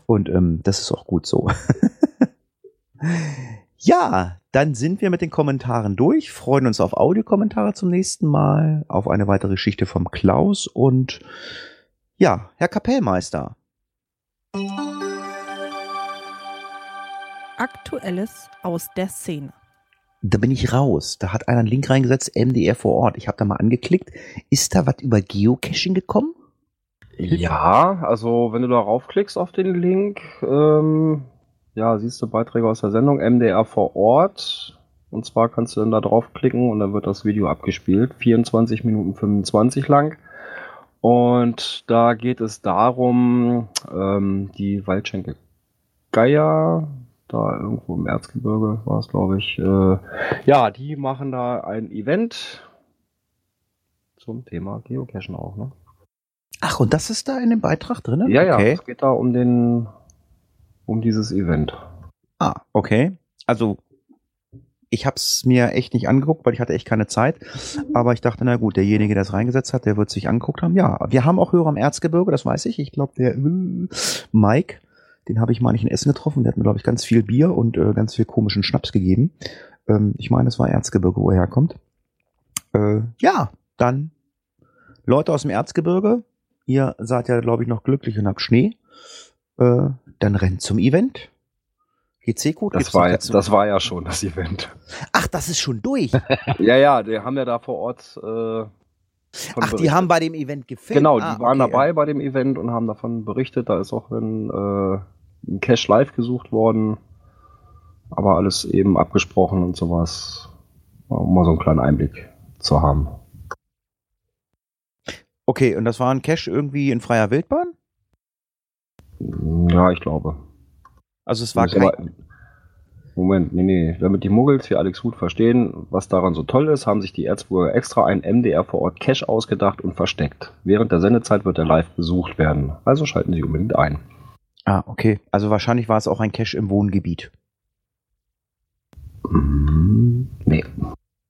[SPEAKER 2] und ähm, das ist auch gut so. <laughs> ja, dann sind wir mit den Kommentaren durch, freuen uns auf Audiokommentare zum nächsten Mal, auf eine weitere Geschichte vom Klaus und ja, Herr Kapellmeister.
[SPEAKER 7] Aktuelles aus der Szene.
[SPEAKER 2] Da bin ich raus. Da hat einer einen Link reingesetzt, MDR vor Ort. Ich habe da mal angeklickt. Ist da was über Geocaching gekommen?
[SPEAKER 3] Ja, also wenn du da raufklickst auf den Link, ähm, ja, siehst du Beiträge aus der Sendung MDR vor Ort. Und zwar kannst du dann da draufklicken und dann wird das Video abgespielt. 24 Minuten 25 lang. Und da geht es darum, ähm, die Waldschenke Geier, da irgendwo im Erzgebirge war es, glaube ich. Äh, ja, die machen da ein Event zum Thema Geocachen auch, ne?
[SPEAKER 2] Ach, und das ist da in dem Beitrag drin?
[SPEAKER 3] Ja, ja,
[SPEAKER 2] Okay.
[SPEAKER 3] es geht da um den, um dieses Event.
[SPEAKER 2] Ah, okay. Also, ich habe es mir echt nicht angeguckt, weil ich hatte echt keine Zeit. Aber ich dachte, na gut, derjenige, der es reingesetzt hat, der wird sich angeguckt haben. Ja, wir haben auch Hörer am Erzgebirge, das weiß ich. Ich glaube, der äh, Mike, den habe ich mal nicht in Essen getroffen. Der hat mir, glaube ich, ganz viel Bier und äh, ganz viel komischen Schnaps gegeben. Ähm, ich meine, es war Erzgebirge, wo er herkommt. Äh, ja, dann Leute aus dem Erzgebirge. Ihr seid ja, glaube ich, noch glücklich und habt Schnee. Dann rennt zum Event. GC gut.
[SPEAKER 3] Das war, ja, das war ja schon das Event.
[SPEAKER 2] Ach, das ist schon durch. <laughs>
[SPEAKER 3] ja, ja, die haben ja da vor Ort. Äh,
[SPEAKER 2] Ach, die haben bei dem Event gefilmt.
[SPEAKER 3] Genau, die
[SPEAKER 2] Ah,
[SPEAKER 3] waren
[SPEAKER 2] okay.
[SPEAKER 3] dabei bei dem Event und haben davon berichtet. Da ist auch ein, äh, ein Cache live gesucht worden. Aber alles eben abgesprochen und sowas. Um mal so einen kleinen Einblick zu haben.
[SPEAKER 2] Okay, und das war ein Cache irgendwie in freier Wildbahn?
[SPEAKER 3] Ja, ich glaube.
[SPEAKER 2] Also es war kein,
[SPEAKER 3] aber- Moment, nee, nee. Damit die Muggels wie Alex Huth verstehen, was daran so toll ist, haben sich die Erzburger extra ein MDR vor Ort Cache ausgedacht und versteckt. Während der Sendezeit wird er live besucht werden. Also schalten Sie unbedingt ein.
[SPEAKER 2] Ah, okay. Also wahrscheinlich war es auch ein Cache im Wohngebiet.
[SPEAKER 3] Mhm. Nee.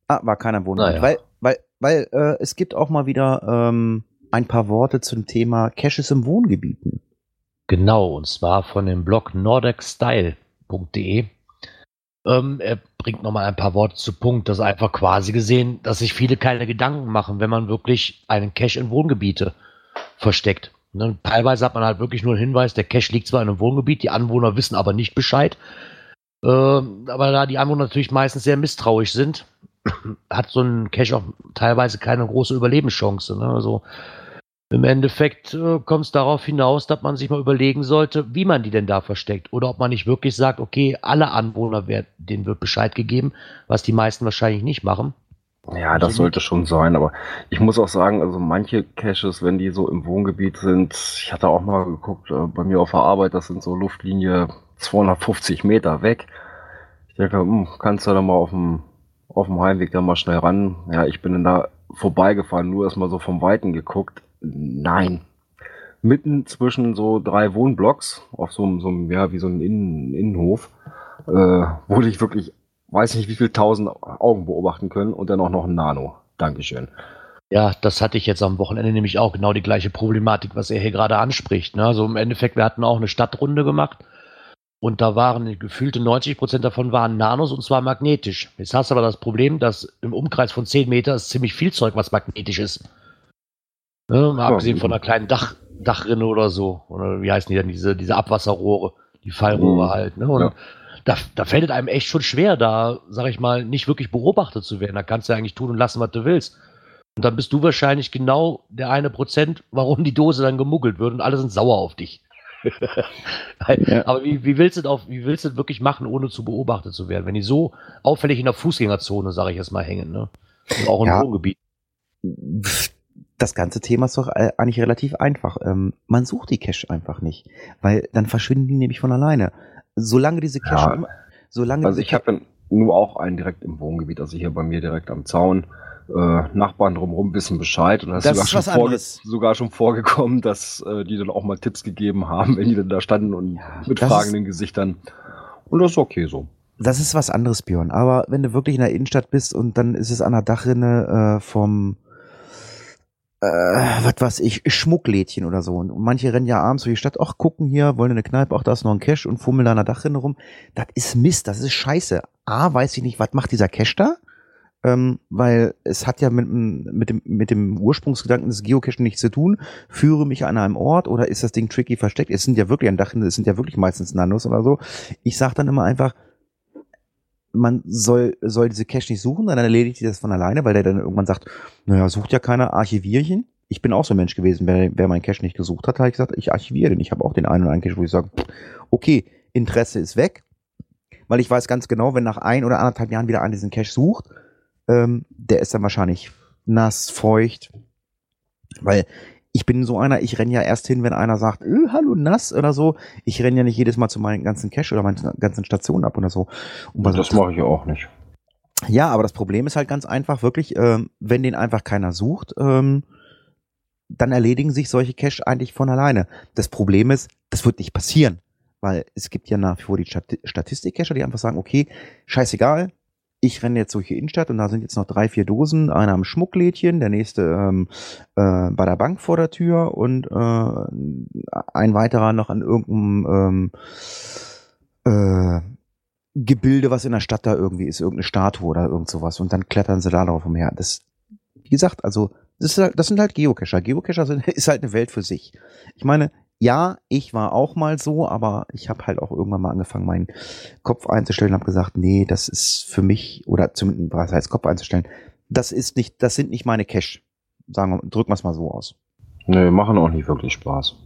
[SPEAKER 2] Ah, war keiner im Wohngebiet.
[SPEAKER 4] Naja.
[SPEAKER 2] Weil, weil, weil äh, es gibt auch mal wieder ähm, ein paar Worte zum Thema Caches im Wohngebieten.
[SPEAKER 4] Genau, und zwar von dem Blog nordicstyle.de. Ähm, er bringt nochmal ein paar Worte zu Punkt. Das ist einfach quasi gesehen, dass sich viele keine Gedanken machen, wenn man wirklich einen Cache in Wohngebiete versteckt. Ne? Teilweise hat man halt wirklich nur einen Hinweis, der Cache liegt zwar in einem Wohngebiet, die Anwohner wissen aber nicht Bescheid. Äh, aber da die Anwohner natürlich meistens sehr misstrauisch sind, <clears throat> hat so ein Cache auch teilweise keine große Überlebenschance. Ne? Also im Endeffekt äh, kommt es darauf hinaus, dass man sich mal überlegen sollte, wie man die denn da versteckt. Oder ob man nicht wirklich sagt, okay, alle Anwohner, werden, denen wird Bescheid gegeben, was die meisten wahrscheinlich nicht machen.
[SPEAKER 3] Ja, das sollte schon sein, aber ich muss auch sagen, also manche Caches, wenn die so im Wohngebiet sind, ich hatte auch mal geguckt, äh, bei mir auf der Arbeit, das sind so Luftlinie 250 Meter weg. Ich denke, hm, kannst du da mal auf dem, auf dem Heimweg da mal schnell ran? Ja, ich bin dann da vorbeigefahren, nur erstmal so vom Weiten geguckt. Nein. Mitten zwischen so drei Wohnblocks, auf so einem, so einem ja, wie so ein Innen, Innenhof, äh, wurde ich wirklich weiß nicht, wie viel tausend Augen beobachten können und dann auch noch ein Nano. Dankeschön.
[SPEAKER 4] Ja, das hatte ich jetzt am Wochenende nämlich auch genau die gleiche Problematik, was er hier gerade anspricht. Ne? Also im Endeffekt, wir hatten auch eine Stadtrunde gemacht und da waren gefühlte 90 Prozent davon waren Nanos und zwar magnetisch. Jetzt hast du aber das Problem, dass im Umkreis von 10 Meter ist ziemlich viel Zeug, was magnetisch ist. Ne? Mal abgesehen von einer kleinen Dach, Dachrinne oder so. Oder wie heißen die denn? Diese, diese Abwasserrohre, die Fallrohre mhm. halt. Ne? Und ja da, da fällt es einem echt schon schwer, da, sag ich mal, nicht wirklich beobachtet zu werden. Da kannst du eigentlich tun und lassen, was du willst. Und dann bist du wahrscheinlich genau der eine Prozent, warum die Dose dann gemuggelt wird und alle sind sauer auf dich. <laughs> ja. Aber wie, wie, willst du das wie willst du das wirklich machen, ohne zu beobachtet zu werden, wenn die so auffällig in der Fußgängerzone, sage ich jetzt mal, hängen, ne? Und auch im ja. Wohngebiet.
[SPEAKER 2] Das ganze Thema ist doch äh, eigentlich relativ einfach. Ähm, man sucht die Cache einfach nicht, weil dann verschwinden die nämlich von alleine. Solange diese Cache. Ja,
[SPEAKER 3] solange also ich habe nur auch einen direkt im Wohngebiet, also hier bei mir direkt am Zaun. Äh, Nachbarn drumherum wissen Bescheid und das, das ist sogar schon, sogar schon, vorgekommen, dass äh, die dann auch mal Tipps gegeben haben, wenn die dann da standen und ja, mit fragenden ist, Gesichtern. Und das ist okay so.
[SPEAKER 2] Das ist was anderes, Björn. Aber wenn du wirklich in der Innenstadt bist und dann ist es an der Dachrinne äh, vom äh, was weiß ich, Schmucklädchen oder so. Und manche rennen ja abends durch die Stadt, ach, gucken hier, wollen eine Kneipe, ach, da ist noch ein Cash und fummeln da an der Dachrinne rum. Das ist Mist, das ist scheiße. A, weiß ich nicht, was macht dieser Cash da? Ähm, weil es hat ja mit, mit, dem, mit dem Ursprungsgedanken des Geocachen nichts zu tun. Führe mich an einem Ort oder ist das Ding tricky versteckt? Es sind ja wirklich an Dachrinne, es sind ja wirklich meistens Nanos oder so. Ich sag dann immer einfach, man soll, soll diese Cache nicht suchen, dann erledigt die das von alleine, weil der dann irgendwann sagt, naja, sucht ja keiner, archivierchen. Ich bin auch so ein Mensch gewesen, wer, wer mein Cache nicht gesucht hat, habe ich gesagt, ich archiviere den. Ich habe auch den einen oder einen Cache, wo ich sage, okay, Interesse ist weg, weil ich weiß ganz genau, wenn nach ein oder anderthalb Jahren wieder einer diesen Cache sucht, ähm, der ist dann wahrscheinlich nass, feucht, weil ich bin so einer, ich renn ja erst hin, wenn einer sagt, äh, hallo nass oder so. Ich renn ja nicht jedes Mal zu meinen ganzen Cache oder meinen ganzen Stationen ab oder so.
[SPEAKER 3] Und das mache ich auch nicht.
[SPEAKER 2] Ja, aber das Problem ist halt ganz einfach, wirklich, ähm, wenn den einfach keiner sucht, ähm, dann erledigen sich solche Cache eigentlich von alleine. Das Problem ist, das wird nicht passieren, weil es gibt ja nach wie vor die Statistik-Cacher, die einfach sagen, okay, scheißegal, ich renne jetzt durch die Innenstadt und da sind jetzt noch drei, vier Dosen, einer am Schmucklädchen, der nächste ähm, äh, bei der Bank vor der Tür und äh, ein weiterer noch an irgendeinem ähm, äh, Gebilde, was in der Stadt da irgendwie ist, irgendeine Statue oder irgend sowas und dann klettern sie da drauf umher. Das, wie gesagt, also das, halt, das sind halt Geocacher. Geocacher sind, <laughs> ist halt eine Welt für sich. Ich meine, ja, ich war auch mal so, aber ich habe halt auch irgendwann mal angefangen, meinen Kopf einzustellen und habe gesagt, nee, das ist für mich, oder zumindest, was heißt Kopf einzustellen, das ist nicht, das sind nicht meine Cash. Sagen wir, drücken wir es mal so aus.
[SPEAKER 3] Nee, machen auch nicht wirklich Spaß.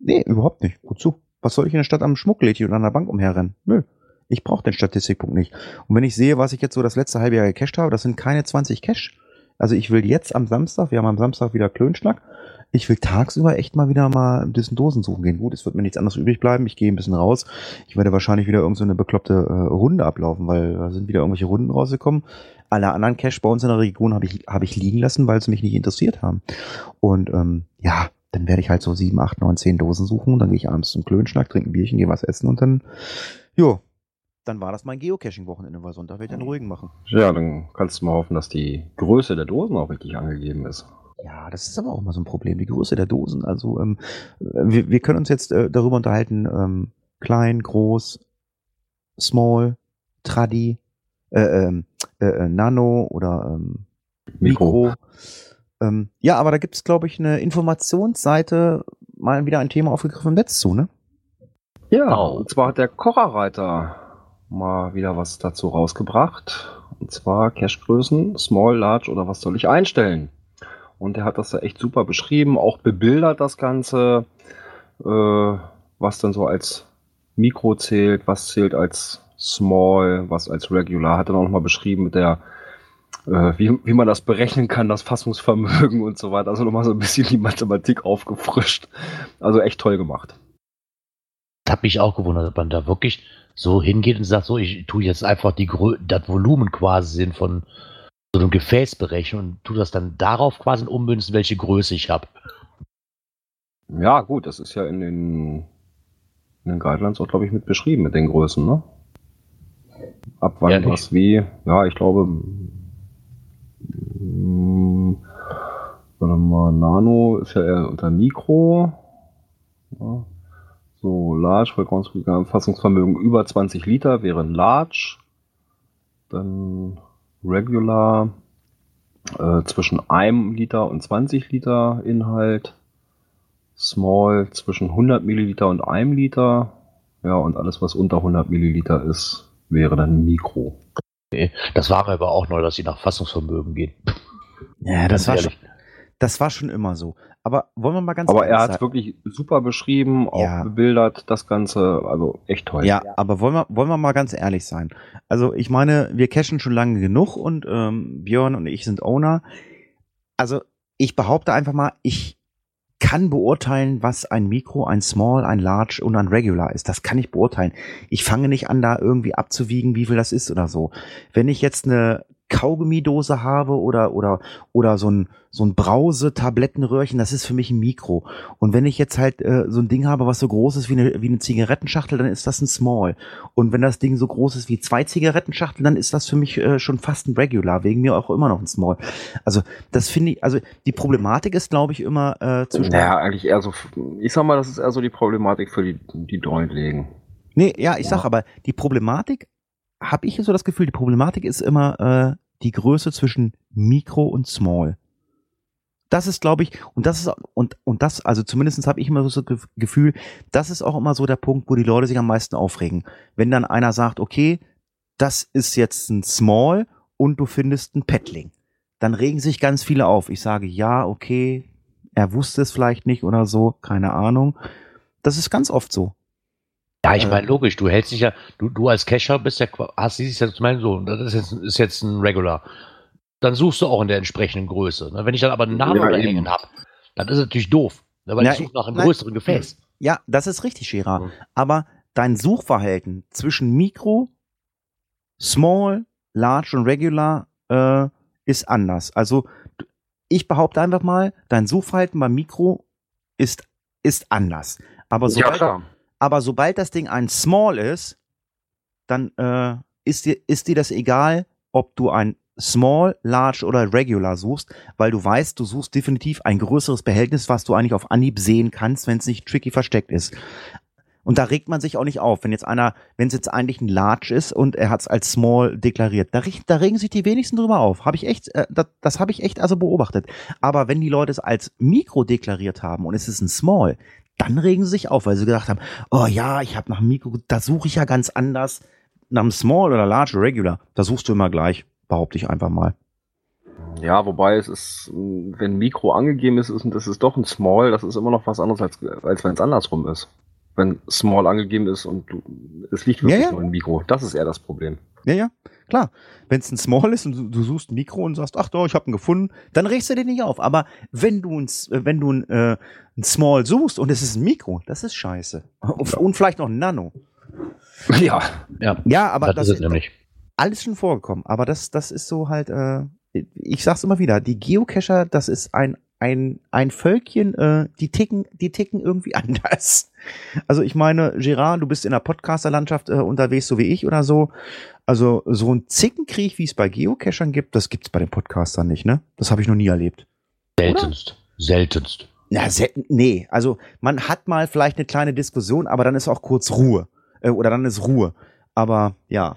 [SPEAKER 2] Nee, überhaupt nicht. Wozu? Was soll ich in der Stadt am Schmucklädchen und an der Bank umherrennen? Nö. Ich brauche den Statistikpunkt nicht. Und wenn ich sehe, was ich jetzt so das letzte halbe Jahr gecached habe, das sind keine 20 Cash. Also ich will jetzt am Samstag, wir haben am Samstag wieder Klönschlag, ich will tagsüber echt mal wieder mal ein bisschen Dosen suchen gehen. Gut, es wird mir nichts anderes übrig bleiben. Ich gehe ein bisschen raus. Ich werde wahrscheinlich wieder irgendeine so bekloppte äh, Runde ablaufen, weil da sind wieder irgendwelche Runden rausgekommen. Alle anderen Cash bei uns in der Region habe ich, hab ich liegen lassen, weil sie mich nicht interessiert haben. Und ähm, ja, dann werde ich halt so sieben, acht, neun, zehn Dosen suchen. Dann gehe ich abends zum Klönschnack, trinke ein Bierchen, gehe was essen und dann, jo, dann war das mein Geocaching-Wochenende, weil Sonntag werde ich dann ruhigen machen.
[SPEAKER 3] Ja, dann kannst du mal hoffen, dass die Größe der Dosen auch richtig angegeben ist.
[SPEAKER 2] Ja, das ist aber auch mal so ein Problem, die Größe der Dosen. Also ähm, wir, wir können uns jetzt äh, darüber unterhalten, ähm, klein, groß, small, Tradi, äh, ähm, äh, äh, Nano oder ähm, Mikro. Mikro. Ähm, ja, aber da gibt's, glaube ich, eine Informationsseite, mal wieder ein Thema aufgegriffen im Netz zu, ne?
[SPEAKER 3] Ja,
[SPEAKER 4] Genau.
[SPEAKER 3] und zwar hat der Kocherreiter mal wieder was dazu rausgebracht. Und zwar Cashgrößen, Small, Large oder was soll ich einstellen? Und er hat das da echt super beschrieben, auch bebildert das Ganze, äh, was dann so als Mikro zählt, was zählt als Small, was als Regular. Hat er auch nochmal beschrieben mit der, äh, wie, wie man das berechnen kann, das Fassungsvermögen <laughs> und so weiter. Also nochmal so ein bisschen die Mathematik aufgefrischt. Also echt toll gemacht.
[SPEAKER 4] Hab mich auch gewundert, ob man da wirklich so hingeht und sagt, so, ich tue jetzt einfach die das Volumen quasi von so einem Gefäß berechnen und tu das dann darauf quasi ummünzen, welche Größe ich habe.
[SPEAKER 3] Ja, gut, das ist ja in den, in den Guidelines auch, glaube ich, mit beschrieben, mit den Größen, ne? Ab wann
[SPEAKER 4] Ja,
[SPEAKER 3] was wie. Ja, ich glaube, mm, warte mal, Nano ist ja eher unter Mikro. Ja. So, Large, Fassungsvermögen über 20 Liter wäre ein Large. Dann Regular äh, zwischen einem Liter und 20 Liter Inhalt. Small zwischen 100 Milliliter und einem Liter. Ja, und alles, was unter 100 Milliliter ist, wäre dann Mikro.
[SPEAKER 4] Das war mir aber auch neu, dass sie nach Fassungsvermögen gehen.
[SPEAKER 2] Ja, das
[SPEAKER 4] Ganz
[SPEAKER 2] war, schon. Das war schon immer so. Aber wollen wir mal ganz
[SPEAKER 3] Aber er hat es wirklich super beschrieben, auch
[SPEAKER 2] Ja.
[SPEAKER 3] bebildert, das Ganze. Also echt toll.
[SPEAKER 2] Ja, aber wollen wir, wollen wir mal ganz ehrlich sein. Also ich meine, wir cashen schon lange genug und ähm, Björn und ich sind Owner. Also ich behaupte einfach mal, ich kann beurteilen, was ein Mikro, ein Small, ein Large und ein Regular ist. Das kann ich beurteilen. Ich fange nicht an, da irgendwie abzuwiegen, wie viel das ist oder so. Wenn ich jetzt eine Kaugummidose habe oder oder oder so ein so ein Brause Tablettenröhrchen, das ist für mich ein Mikro. Und wenn ich jetzt halt äh, so ein Ding habe, was so groß ist wie eine wie eine Zigarettenschachtel, dann ist das ein Small. Und wenn das Ding so groß ist wie zwei Zigarettenschachteln, dann ist das für mich äh, schon fast ein Regular, wegen mir auch immer noch ein Small. Also das finde ich, also die Problematik ist, glaube ich, immer äh, zwischen
[SPEAKER 3] Naja, eigentlich eher so, ich sag mal, das ist eher so die Problematik für die, die Deutlegen.
[SPEAKER 2] Nee, ja, ich sag aber, die Problematik, habe ich so das Gefühl, die Problematik ist immer äh, die Größe zwischen Mikro und Small. Das ist, glaube ich, und das ist, und, und das, also zumindestens habe ich immer so das Ge- Gefühl, das ist auch immer so der Punkt, wo die Leute sich am meisten aufregen. Wenn dann einer sagt, okay, das ist jetzt ein Small und du findest ein Paddling, dann regen sich ganz viele auf. Ich sage, ja, okay, er wusste es vielleicht nicht oder so, keine Ahnung. Das ist ganz oft so.
[SPEAKER 4] Ja, ich meine, logisch, du hältst dich ja, du, du als Cacher bist ja, hast dieses ja zum Beispiel so, das ist jetzt, ist jetzt ein Regular. Dann suchst du auch in der entsprechenden Größe. ne? Wenn ich dann aber einen Namen
[SPEAKER 3] Ja,
[SPEAKER 4] hängen habe, dann ist es natürlich doof. ne? Weil
[SPEAKER 2] Ja,
[SPEAKER 4] ich suche nach einem
[SPEAKER 2] nein.
[SPEAKER 4] größeren Gefäß.
[SPEAKER 2] Ja, das ist richtig, Gerard.
[SPEAKER 3] Mhm.
[SPEAKER 2] Aber dein Suchverhalten zwischen Mikro, Small, Large und Regular äh, ist anders. Also ich behaupte einfach mal, dein Suchverhalten beim Mikro ist, ist anders. Aber sobald, aber sobald das Ding ein Small ist, dann äh, ist, dir, ist dir das egal, ob du ein Small, Large oder Regular suchst, weil du weißt, du suchst definitiv ein größeres Behältnis, was du eigentlich auf Anhieb sehen kannst, wenn es nicht tricky versteckt ist. Und da regt man sich auch nicht auf, wenn jetzt einer, wenn es jetzt eigentlich ein Large ist und er hat es als Small deklariert. Da, da regen sich die wenigsten drüber auf. Habe ich echt, äh, das, das habe ich echt also beobachtet. Aber wenn die Leute es als Mikro deklariert haben und es ist ein Small, dann regen sie sich auf, weil sie gedacht haben, oh ja, ich habe nach dem Mikro, da suche ich ja ganz anders. Nach einem Small oder Large oder Regular, da suchst du immer gleich, behaupte ich einfach mal.
[SPEAKER 3] Ja, wobei es ist, wenn Mikro angegeben ist, ist und das ist doch ein Small, das ist immer noch was anderes, als, als wenn es andersrum ist. Wenn Small angegeben ist und du, es liegt wirklich
[SPEAKER 2] Ja, ja.
[SPEAKER 3] nur ein Mikro. Das ist eher das Problem.
[SPEAKER 2] Ja, ja, klar. Wenn es ein Small ist und du, du suchst ein Mikro und sagst, ach doch, ich habe ihn gefunden, dann regst du den nicht auf. Aber wenn du ein, äh, wenn du ein, äh, ein Small suchst und es ist ein Mikro, das ist scheiße. Und, und vielleicht noch ein Nano. <laughs>
[SPEAKER 3] Ja.
[SPEAKER 4] Ja,
[SPEAKER 2] Ja, aber
[SPEAKER 4] das,
[SPEAKER 2] das,
[SPEAKER 4] ist es nämlich.
[SPEAKER 2] alles schon vorgekommen. Aber das, das ist so halt, äh, ich sag's immer wieder, die Geocacher, das ist ein, ein, ein Völkchen, äh, die ticken, die ticken irgendwie <laughs> anders. Also ich meine, Gerard, du bist in der Podcaster-Landschaft äh, unterwegs, so wie ich oder so. Also so ein Zickenkrieg, wie es bei Geocachern gibt, das gibt's bei den Podcastern nicht, ne? Das habe ich noch nie erlebt.
[SPEAKER 4] Seltenst. Seltenst.
[SPEAKER 2] Na, se- nee, also man hat mal vielleicht eine kleine Diskussion, aber dann ist auch kurz Ruhe. Äh, oder dann ist Ruhe. Aber ja.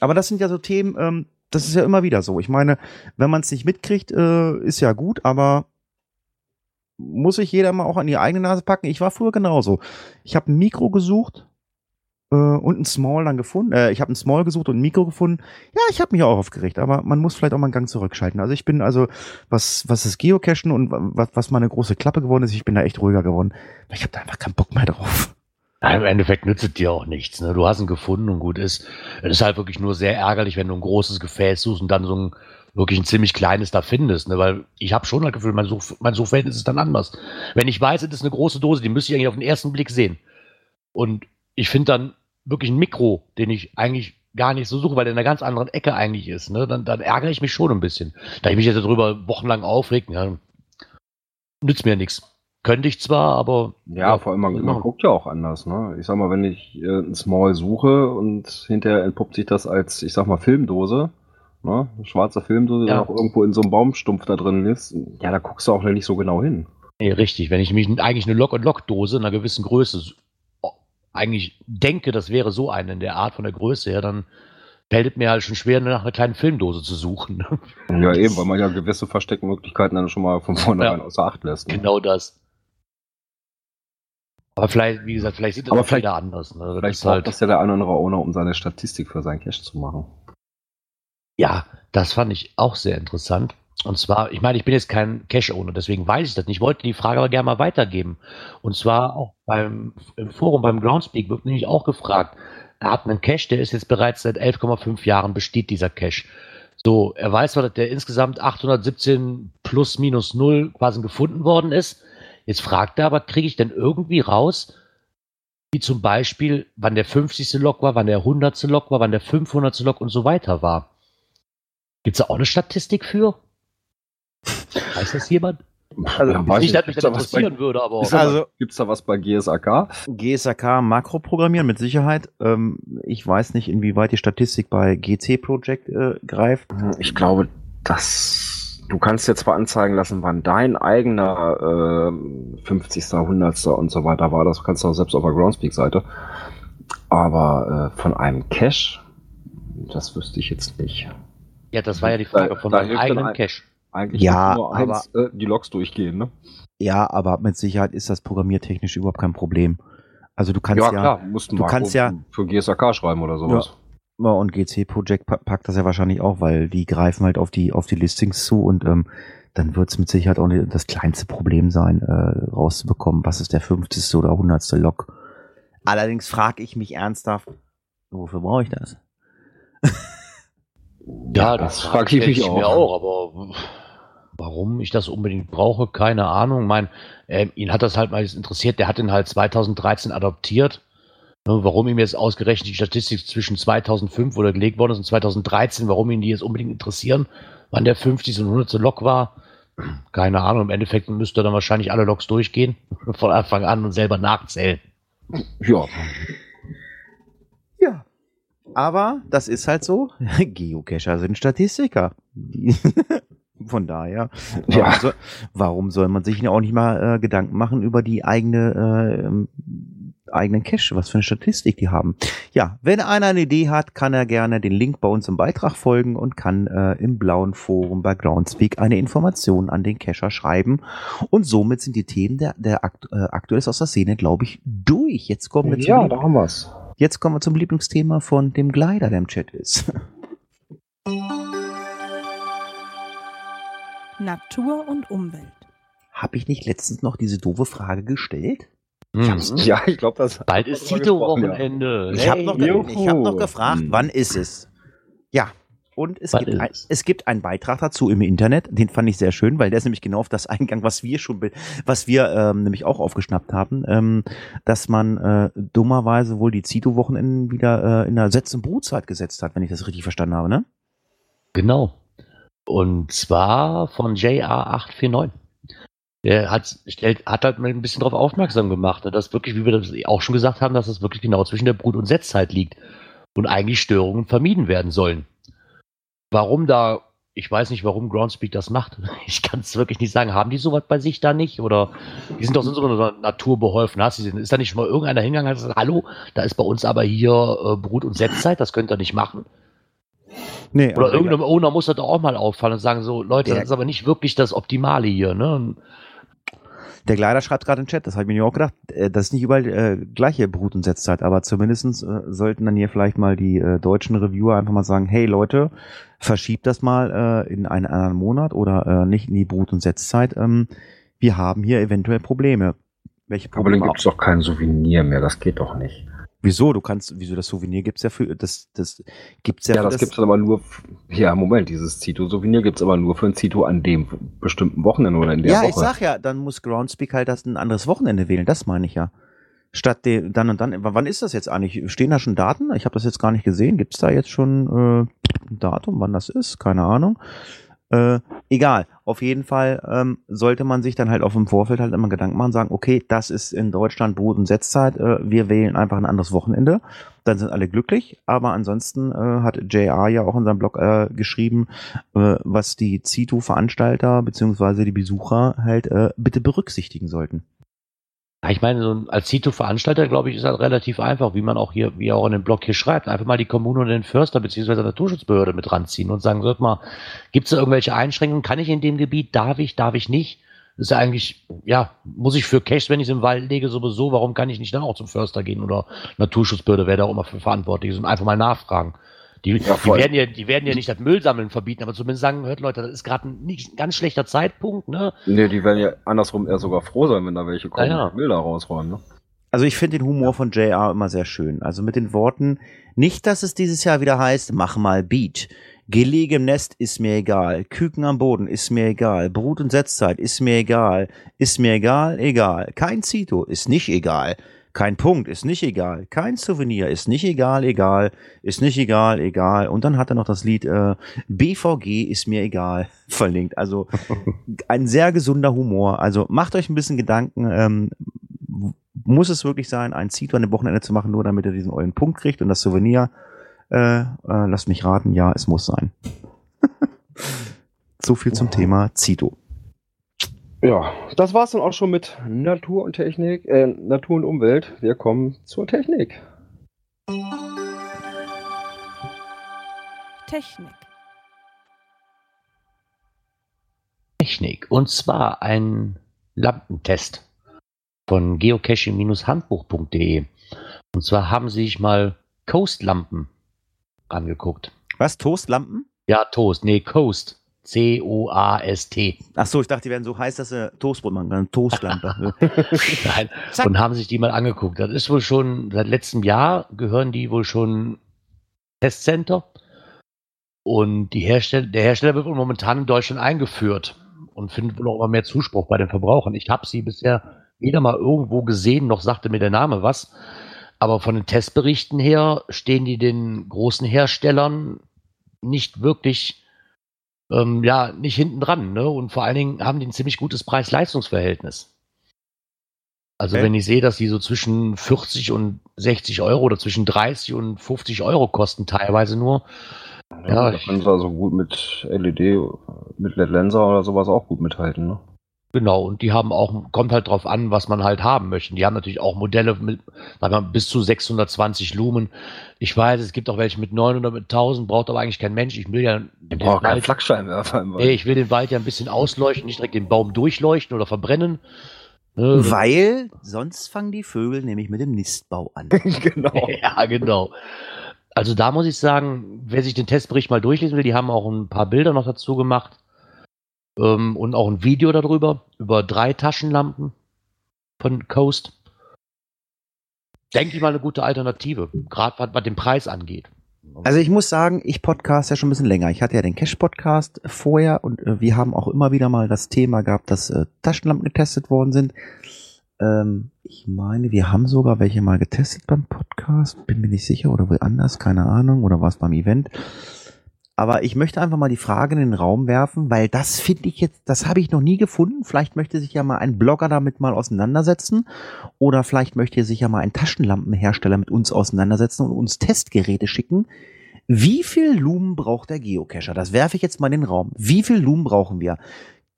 [SPEAKER 2] Aber das sind ja so Themen, ähm, das ist ja immer wieder so. Ich meine, wenn man es nicht mitkriegt, äh, ist ja gut, aber muss sich jeder mal auch an die eigene Nase packen. Ich war früher genauso. Ich habe ein Mikro gesucht äh, und ein Small dann gefunden. Äh, ich habe ein Small gesucht und ein Mikro gefunden. Ja, ich habe mich auch aufgeregt, aber man muss vielleicht auch mal einen Gang zurückschalten. Also ich bin also, was, was das Geocachen und was, was meine große Klappe geworden ist, ich bin da echt ruhiger geworden. Ich habe da einfach keinen Bock mehr drauf.
[SPEAKER 4] Im Endeffekt nützt es dir auch nichts. Ne? Du hast ihn gefunden und gut ist. Es ist halt wirklich nur sehr ärgerlich, wenn du ein großes Gefäß suchst und dann so ein wirklich ein ziemlich kleines da findest. Ne? Weil ich habe schon das Gefühl, mein, Such, mein Suchverhältnis ist dann anders. Wenn ich weiß, es ist eine große Dose, die müsste ich eigentlich auf den ersten Blick sehen. Und ich finde dann wirklich ein Mikro, den ich eigentlich gar nicht so suche, weil der in einer ganz anderen Ecke eigentlich ist. Ne? Dann, dann ärgere ich mich schon ein bisschen. Da ich mich jetzt darüber wochenlang aufregen, ja, nützt mir nichts. Könnte ich zwar, aber.
[SPEAKER 3] Ja, vor allem, man, man guckt ja auch anders. Ne? Ich sag mal, wenn ich äh, ein Small suche und hinterher entpuppt sich das als, ich sag mal, Filmdose, ne? Eine schwarze Filmdose,
[SPEAKER 4] Ja.
[SPEAKER 3] auch irgendwo in so einem Baumstumpf da drin ist, ja, da guckst du auch nicht so genau hin.
[SPEAKER 4] Nee, richtig. Wenn ich mich eigentlich eine Lock-and-Lock-Dose einer gewissen Größe eigentlich denke, das wäre so eine in der Art von der Größe her, dann fällt es mir halt schon schwer, nach einer kleinen Filmdose zu suchen. <laughs>
[SPEAKER 3] Ja, eben, weil man ja <laughs> gewisse Versteckmöglichkeiten dann schon mal von vornherein
[SPEAKER 4] Ja.
[SPEAKER 3] außer Acht lässt. Ne?
[SPEAKER 4] genau das. Aber vielleicht, wie gesagt, vielleicht sieht das
[SPEAKER 3] Aber
[SPEAKER 4] auch
[SPEAKER 3] vielleicht-
[SPEAKER 4] jeder anders. Ne? Das
[SPEAKER 3] Vielleicht
[SPEAKER 4] ist
[SPEAKER 3] braucht
[SPEAKER 4] halt,
[SPEAKER 3] das ja der eine oder andere Owner, um seine Statistik für seinen Cache zu machen.
[SPEAKER 4] Ja, das fand ich auch sehr interessant. Und zwar, ich meine, ich bin jetzt kein Cache-Owner, deswegen weiß ich das nicht. Ich wollte die Frage aber gerne mal weitergeben. Und zwar auch beim im Forum, beim Groundspeak, wird nämlich auch gefragt. Er hat einen Cache, der ist jetzt bereits seit 11,5 Jahren besteht, dieser Cache. So, er weiß zwar, dass der insgesamt 817 plus minus null quasi gefunden worden ist. Jetzt fragt er aber, kriege ich denn irgendwie raus, wie zum Beispiel, wann der 50. Log war, wann der 100. Log war, wann der 500. Log und so weiter war? Gibt es da auch eine Statistik für? Weiß das jemand?
[SPEAKER 2] Also,
[SPEAKER 3] Ja, weiß
[SPEAKER 4] Nicht, dass
[SPEAKER 3] ich,
[SPEAKER 4] mich
[SPEAKER 3] gibt's
[SPEAKER 4] das
[SPEAKER 3] da was bei-
[SPEAKER 4] interessieren würde, aber
[SPEAKER 2] Also-
[SPEAKER 3] gibt's da was bei GSAK?
[SPEAKER 2] GSAK Makroprogrammieren mit Sicherheit. Ähm, ich weiß nicht, inwieweit die Statistik bei GC Project äh, greift.
[SPEAKER 3] Ich glaube, dass du kannst dir zwar anzeigen lassen, wann dein eigener äh, 50., 100. und so weiter war. Das kannst du auch selbst auf der Groundspeak-Seite. Aber äh, von einem Cache, das wüsste ich jetzt nicht.
[SPEAKER 4] Ja, das war ja die Frage
[SPEAKER 3] Da-
[SPEAKER 4] von
[SPEAKER 3] da
[SPEAKER 4] meinem eigenen
[SPEAKER 3] ein-
[SPEAKER 4] Cache.
[SPEAKER 3] Eigentlich
[SPEAKER 2] Ja,
[SPEAKER 3] nur eins, äh, die Logs durchgehen, ne?
[SPEAKER 2] Ja, aber mit Sicherheit ist das programmiertechnisch überhaupt kein Problem. Also du kannst ja,
[SPEAKER 3] mussten
[SPEAKER 2] du
[SPEAKER 3] Marco
[SPEAKER 2] kannst ja-
[SPEAKER 3] für GSAK schreiben oder sowas.
[SPEAKER 2] Ja, und GC Project pa- packt das ja wahrscheinlich auch, weil die greifen halt auf die auf die Listings zu und ähm, dann wird es mit Sicherheit auch nicht das kleinste Problem sein, äh, rauszubekommen, was ist der 50. oder 100. Log. Allerdings frage ich mich ernsthaft, wofür brauche ich das? <laughs>
[SPEAKER 4] Ja,
[SPEAKER 3] das
[SPEAKER 4] das
[SPEAKER 3] frag
[SPEAKER 4] frage
[SPEAKER 3] ich
[SPEAKER 4] ich
[SPEAKER 3] mich
[SPEAKER 4] mir
[SPEAKER 3] auch.
[SPEAKER 4] auch, aber warum ich das unbedingt brauche, keine Ahnung. Ich Mein, ähm, ihn hat das halt mal interessiert. Der hat ihn halt 2013 adoptiert. Ne, Warum ihm jetzt ausgerechnet die Statistik zwischen 2005, wo er gelegt worden ist, und 2013, warum ihn die jetzt unbedingt interessieren, wann der 50. und 100. Log war, keine Ahnung. Im Endeffekt müsste er dann wahrscheinlich alle Logs durchgehen, <laughs> von Anfang an und selber nachzählen.
[SPEAKER 3] Ja.
[SPEAKER 2] Aber das ist halt so. <laughs> Geocacher sind Statistiker. <laughs> Von daher,
[SPEAKER 3] Ja.
[SPEAKER 2] warum, soll, warum soll man sich auch nicht mal äh, Gedanken machen über die eigene äh, eigenen Cache, was für eine Statistik die haben. Ja, wenn einer eine Idee hat, kann er gerne den Link bei uns im Beitrag folgen und kann äh, im blauen Forum bei Groundspeak eine Information an den Cacher schreiben. Und somit sind die Themen der, der akt, äh, aktuell aus der Szene, glaube ich, durch. Jetzt kommen wir
[SPEAKER 3] ja
[SPEAKER 2] zum
[SPEAKER 3] da haben wir's.
[SPEAKER 2] Jetzt kommen wir zum Lieblingsthema von dem Gleiter, der im Chat ist. <laughs>
[SPEAKER 7] Natur und Umwelt.
[SPEAKER 2] Habe ich nicht letztens noch diese doofe Frage gestellt?
[SPEAKER 4] Hm.
[SPEAKER 3] Ja, ich glaube, das.
[SPEAKER 4] Bald ist
[SPEAKER 3] gesprochen, ja.
[SPEAKER 4] Tito-Wochenende.
[SPEAKER 2] Ich habe noch, ge ich hab noch gefragt,
[SPEAKER 3] Hm.
[SPEAKER 2] wann ist es? Ja. Und es gibt, ein,
[SPEAKER 4] es?
[SPEAKER 2] gibt einen Beitrag dazu im Internet, den fand ich sehr schön, weil der ist nämlich genau auf das Eingang, was wir schon, was wir ähm, nämlich auch aufgeschnappt haben, ähm, dass man äh, dummerweise wohl die Zito-Wochenenden wieder äh, in der Setz- und Brutzeit gesetzt hat, wenn ich das richtig verstanden habe, ne?
[SPEAKER 4] Genau. Und zwar von JR849. Der hat, stellt, hat halt mal ein bisschen darauf aufmerksam gemacht, ne, dass wirklich, wie wir das auch schon gesagt haben, dass es wirklich genau zwischen der Brut- und Setzzeit liegt und eigentlich Störungen vermieden werden sollen. Warum da, ich weiß nicht, warum Groundspeak das macht. <laughs> Ich kann es wirklich nicht sagen. Haben die sowas bei sich da nicht? Oder die sind doch so einer Natur beholfen. Hast du, ist da nicht schon mal irgendeiner hingegangen und hat gesagt, hallo, da ist bei uns aber hier äh, Brut- und Setzzeit, das könnt ihr nicht machen.
[SPEAKER 2] Nee,
[SPEAKER 4] Oder irgendeinem Owner muss das doch auch mal auffallen und sagen so, Leute, das ist aber nicht wirklich das Optimale hier, ne?
[SPEAKER 2] Der Gleiter schreibt gerade im Chat, das habe ich mir auch gedacht, äh, das ist nicht überall äh, gleiche Brut- und Setzzeit, aber zumindestens äh, sollten dann hier vielleicht mal die äh, deutschen Reviewer einfach mal sagen, hey Leute, verschiebt das mal äh, in einen anderen Monat oder äh, nicht in die Brut- und Setzzeit. Ähm, wir haben hier eventuell Probleme. Welche
[SPEAKER 3] Aber dann
[SPEAKER 2] Probleme?
[SPEAKER 3] gibt es doch kein Souvenir mehr, das geht doch nicht.
[SPEAKER 2] Wieso? Du kannst, wieso das Souvenir gibt's ja für, das, das gibt's ja,
[SPEAKER 3] Ja,
[SPEAKER 2] für
[SPEAKER 3] das, gibt's aber nur, ja, Moment, dieses Zito-Souvenir gibt's aber nur für ein Zito an dem bestimmten Wochenende oder in der
[SPEAKER 2] Ja,
[SPEAKER 3] Woche.
[SPEAKER 2] ich sag ja, dann muss Groundspeak halt das ein anderes Wochenende wählen, das meine ich ja. Statt de, dann und dann, wann ist das jetzt eigentlich? Stehen da schon Daten? Ich habe das jetzt gar nicht gesehen. Gibt's da jetzt schon äh, ein Datum, wann das ist? Keine Ahnung. Äh, egal, auf jeden Fall ähm, sollte man sich dann halt auf dem Vorfeld halt immer Gedanken machen, sagen, okay, das ist in Deutschland Brot- und Setzzeit, äh, wir wählen einfach ein anderes Wochenende, dann sind alle glücklich, aber ansonsten äh, hat JR ja auch in seinem Blog äh, geschrieben, äh, was die Zito-Veranstalter beziehungsweise die Besucher halt äh, bitte berücksichtigen sollten.
[SPEAKER 4] Ich meine, so als Zito-Veranstalter, glaube ich, ist das relativ einfach, wie man auch hier, wie auch in dem Blog hier schreibt. Einfach mal die Kommune und den Förster beziehungsweise Naturschutzbehörde mit ranziehen und sagen, sag mal, gibt es da irgendwelche Einschränkungen? Kann ich in dem Gebiet? Darf ich? Darf ich nicht? Das ist ja eigentlich, ja, muss ich für Cash, wenn ich es im Wald lege, sowieso, warum kann ich nicht dann auch zum Förster gehen oder Naturschutzbehörde, wer da auch immer für verantwortlich ist und einfach mal nachfragen. Die,
[SPEAKER 3] Ja,
[SPEAKER 4] die, werden ja, die werden ja nicht das Müllsammeln verbieten, aber zumindest sagen, hört Leute, das ist gerade ein nicht ein ganz schlechter Zeitpunkt, ne?
[SPEAKER 3] Nee, die werden ja andersrum eher sogar froh sein, wenn da welche kommen
[SPEAKER 4] Ja, ja.
[SPEAKER 3] und Bilder rausräumen. Ne?
[SPEAKER 2] Also ich finde den Humor von JR immer sehr schön. Also mit den Worten, nicht, dass es dieses Jahr wieder heißt, mach mal Beat. Gelege im Nest ist mir egal. Küken am Boden ist mir egal. Brut- und Setzzeit ist mir egal. Ist mir egal, egal. Kein Zito ist nicht egal. Kein Punkt ist nicht egal. Kein Souvenir ist nicht egal, egal. Ist nicht egal, egal. Und dann hat er noch das Lied äh, BVG ist mir egal <laughs> verlinkt. Also <laughs> ein sehr gesunder Humor. Also macht euch ein bisschen Gedanken. Ähm, muss es wirklich sein, ein Zito an dem Wochenende zu machen, nur damit er diesen ollen Punkt kriegt und das Souvenir? Äh, äh, lasst mich raten, ja, es muss sein. <laughs> so viel zum Thema Zito.
[SPEAKER 3] Ja, das war's dann auch schon mit Natur und Technik, äh, Natur und Umwelt. Wir kommen zur Technik.
[SPEAKER 7] Technik.
[SPEAKER 4] Technik. Und zwar ein Lampentest von geocaching-handbuch.de. Und zwar haben sie sich mal Coast-Lampen angeguckt.
[SPEAKER 2] Was? Toastlampen?
[SPEAKER 4] Ja, Toast. Nee, Coast. C-O-A-S-T.
[SPEAKER 2] Ach so, ich dachte, die werden so heiß, dass sie Toastbrot machen können. Toastlampe. <laughs>
[SPEAKER 4] Nein.
[SPEAKER 2] Zack.
[SPEAKER 4] Und haben sich die mal angeguckt. Das ist wohl schon, seit letztem Jahr gehören die wohl schon Testcenter. Und die Hersteller, der Hersteller wird wohl momentan in Deutschland eingeführt und findet wohl auch immer mehr Zuspruch bei den Verbrauchern. Ich habe sie bisher weder mal irgendwo gesehen, noch sagte mir der Name was. Aber von den Testberichten her stehen die den großen Herstellern nicht wirklich, ähm, ja, nicht hinten dran. Ne? Und vor allen Dingen haben die ein ziemlich gutes Preis-Leistungs-Verhältnis. Also
[SPEAKER 2] Okay.
[SPEAKER 4] wenn ich sehe, dass die so zwischen 40 und 60 Euro oder zwischen 30 und 50 Euro kosten teilweise nur. Ja,
[SPEAKER 3] da
[SPEAKER 4] ich-
[SPEAKER 3] können sie also gut mit LED, mit LED-Lenser oder sowas auch gut mithalten. Ne?
[SPEAKER 4] Genau, und die haben auch, kommt halt drauf an, was man halt haben möchte. Die haben natürlich auch Modelle mit, sagen wir, mal, bis zu 620 Lumen. Ich weiß, es gibt auch welche mit 900, mit 1000, braucht aber eigentlich kein Mensch. Ich will ja den
[SPEAKER 3] Braucht keinen
[SPEAKER 4] Wald,
[SPEAKER 3] Flaggscheinwerfer im Wald.
[SPEAKER 4] nee, ich will den Wald ja ein bisschen ausleuchten, nicht direkt den Baum durchleuchten oder verbrennen. Ne?
[SPEAKER 2] Weil sonst fangen die Vögel nämlich mit dem Nistbau an. <laughs>
[SPEAKER 3] genau. <laughs>
[SPEAKER 4] Ja, genau. Also da muss ich sagen, wer sich den Testbericht mal durchlesen will, die haben auch ein paar Bilder noch dazu gemacht ähm, und auch ein Video darüber, über drei Taschenlampen von Coast. Denke ich mal eine gute Alternative, gerade was, was den Preis angeht.
[SPEAKER 2] Also ich muss sagen, ich podcast ja schon ein bisschen länger. Ich hatte ja den Cash-Podcast vorher und äh, wir haben auch immer wieder mal das Thema gehabt, dass äh, Taschenlampen getestet worden sind. Ähm, ich meine, wir haben sogar welche mal getestet beim Podcast. Bin mir nicht sicher oder woanders, keine Ahnung. Oder war es beim Event? Aber ich möchte einfach mal die Frage in den Raum werfen, weil das finde ich jetzt, das habe ich noch nie gefunden. Vielleicht möchte sich ja mal ein Blogger damit mal auseinandersetzen. Oder vielleicht möchte sich ja mal ein Taschenlampenhersteller mit uns auseinandersetzen und uns Testgeräte schicken. Wie viel Lumen braucht der Geocacher? Das werfe ich jetzt mal in den Raum. Wie viel Lumen brauchen wir?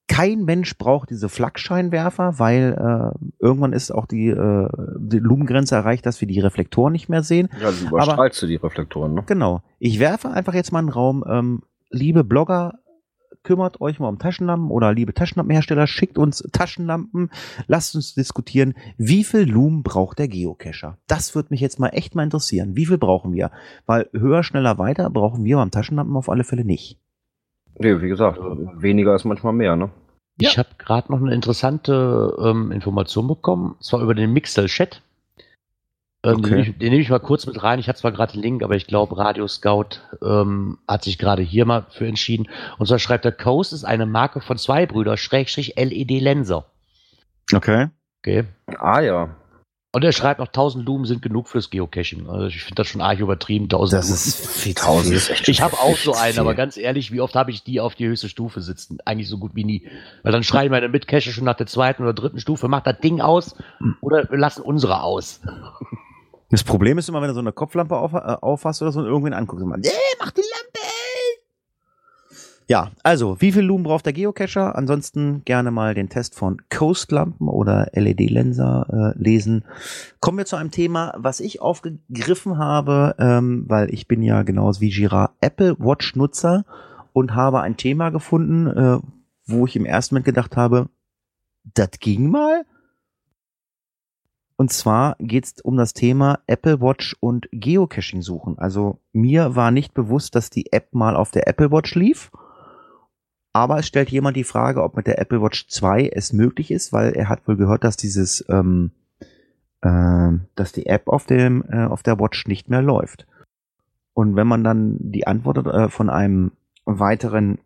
[SPEAKER 2] Kein Mensch braucht diese Flakscheinwerfer, weil äh, irgendwann ist auch die, äh, die Lumengrenze erreicht, dass wir die Reflektoren nicht mehr sehen.
[SPEAKER 3] Ja, du überstrahlst du die Reflektoren, ne?
[SPEAKER 2] Genau. Ich werfe einfach jetzt mal einen Raum, ähm, liebe Blogger, kümmert euch mal um Taschenlampen oder liebe Taschenlampenhersteller, schickt uns Taschenlampen, lasst uns diskutieren, wie viel Lumen braucht der Geocacher? Das würde mich jetzt mal echt mal interessieren. Wie viel brauchen wir? Weil höher, schneller, weiter brauchen wir beim Taschenlampen auf alle Fälle nicht.
[SPEAKER 3] Nee, wie gesagt, weniger ist manchmal mehr, ne?
[SPEAKER 4] Ich habe gerade noch eine interessante ähm, Information bekommen, zwar über den Mixel-Chat. Ähm,
[SPEAKER 2] Okay.
[SPEAKER 4] Den, nehme ich, den nehme ich mal kurz mit rein. Ich hatte zwar gerade den Link, aber ich glaube, Radio Scout ähm, hat sich gerade hier mal für entschieden. Und zwar schreibt der Coast ist eine Marke von zwei Brüder, Schrägstrich LED-Lenser.
[SPEAKER 2] Okay.
[SPEAKER 4] Okay.
[SPEAKER 3] Ah ja.
[SPEAKER 4] Und er schreibt noch 1000 Lumen sind genug fürs Geocaching. Also ich finde das schon arg übertrieben. 1000
[SPEAKER 2] Das
[SPEAKER 4] Lumen.
[SPEAKER 2] ist viel zu
[SPEAKER 3] Tausend
[SPEAKER 2] viel.
[SPEAKER 3] ist echt
[SPEAKER 4] Ich habe auch so einen,
[SPEAKER 2] viel.
[SPEAKER 4] aber ganz ehrlich, wie oft habe ich die auf die höchste Stufe sitzen? Eigentlich so gut wie nie. Weil dann schreien meine Mitcacher schon nach der zweiten oder dritten Stufe, macht das Ding aus oder wir lassen unsere aus.
[SPEAKER 2] Das Problem ist immer, wenn du so eine Kopflampe auf, äh, aufhast oder so und irgendwen anguckst, und man, ey, mach die! Ja, also, wie viel Lumen braucht der Geocacher? Ansonsten gerne mal den Test von Coast-Lampen oder LED-Lenser äh, lesen. Kommen wir zu einem Thema, was ich aufgegriffen habe, ähm, weil ich bin ja genauso wie Gira Apple Watch-Nutzer und habe ein Thema gefunden, äh, wo ich im ersten Moment gedacht habe, das ging mal? Und zwar geht es um das Thema Apple Watch und Geocaching suchen. Also mir war nicht bewusst, dass die App mal auf der Apple Watch lief. Aber es stellt jemand die Frage, ob mit der Apple Watch 2 es möglich ist, weil er hat wohl gehört, dass dieses, ähm, äh, dass die App auf dem äh, auf der Watch nicht mehr läuft. Und wenn man dann die Antwort äh, von einem weiteren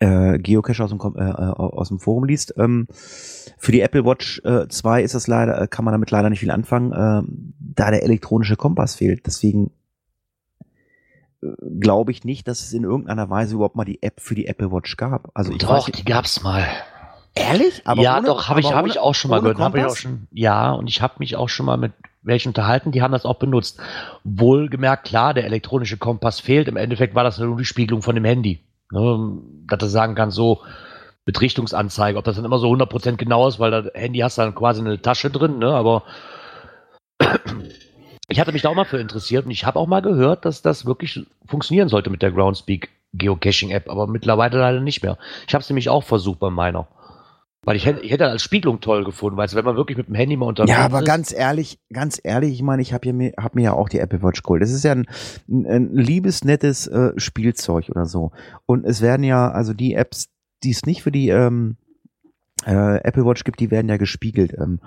[SPEAKER 2] äh, Geocacher aus dem, äh, äh, aus dem Forum liest. Ähm, für die Apple Watch äh, 2 ist das leider, äh, kann man damit leider nicht viel anfangen, ähm, da der elektronische Kompass fehlt. Deswegen äh, glaube ich nicht, dass es in irgendeiner Weise überhaupt mal die App für die Apple Watch gab. Also ich
[SPEAKER 4] Doch, die gab's mal.
[SPEAKER 2] ehrlich,
[SPEAKER 4] ja,
[SPEAKER 2] ohne-
[SPEAKER 4] doch, habe ich,
[SPEAKER 2] aber
[SPEAKER 4] hab ich auch schon mal gehört. Hab ich auch schon, ja, und ich habe mich auch schon mal mit welchen unterhalten, die haben das auch benutzt. Wohlgemerkt, klar, der elektronische Kompass fehlt. Im Endeffekt war das nur die Spiegelung von dem Handy. Ne, dass du sagen kannst, so mit Richtungsanzeige, ob das dann immer so 100% genau ist, weil das Handy hast dann quasi eine Tasche drin, ne, aber ich hatte mich da auch mal für interessiert und ich habe auch mal gehört, dass das wirklich funktionieren sollte mit der Groundspeak Geocaching App, aber mittlerweile leider nicht mehr. Ich habe es nämlich auch versucht bei meiner. Weil ich hätte, ich hätte als Spiegelung toll gefunden, weil wenn man wirklich mit dem Handy mal unterwegs
[SPEAKER 2] Ja, aber
[SPEAKER 4] ist.
[SPEAKER 2] ganz ehrlich, ganz ehrlich, ich meine, ich habe mir, hab mir ja auch die Apple Watch geholt. Das ist ja ein, ein, ein liebes, nettes äh, Spielzeug oder so. Und es werden ja, also die Apps, die es nicht für die ähm, äh, Apple Watch gibt, die werden ja gespiegelt ähm,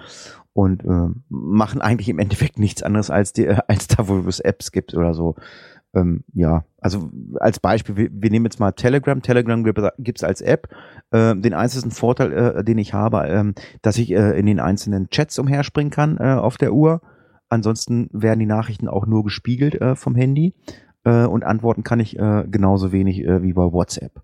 [SPEAKER 2] und ähm, machen eigentlich im Endeffekt nichts anderes als, die, äh, als da, wo es Apps gibt oder so. Ähm, ja, also als Beispiel, wir, wir nehmen jetzt mal Telegram. Telegram gibt es als App. Ähm, den einzigen Vorteil, äh, den ich habe, ähm, dass ich äh, in den einzelnen Chats umherspringen kann äh, auf der Uhr. Ansonsten werden die Nachrichten auch nur gespiegelt äh, vom Handy äh, und antworten kann ich äh, genauso wenig äh, wie bei WhatsApp.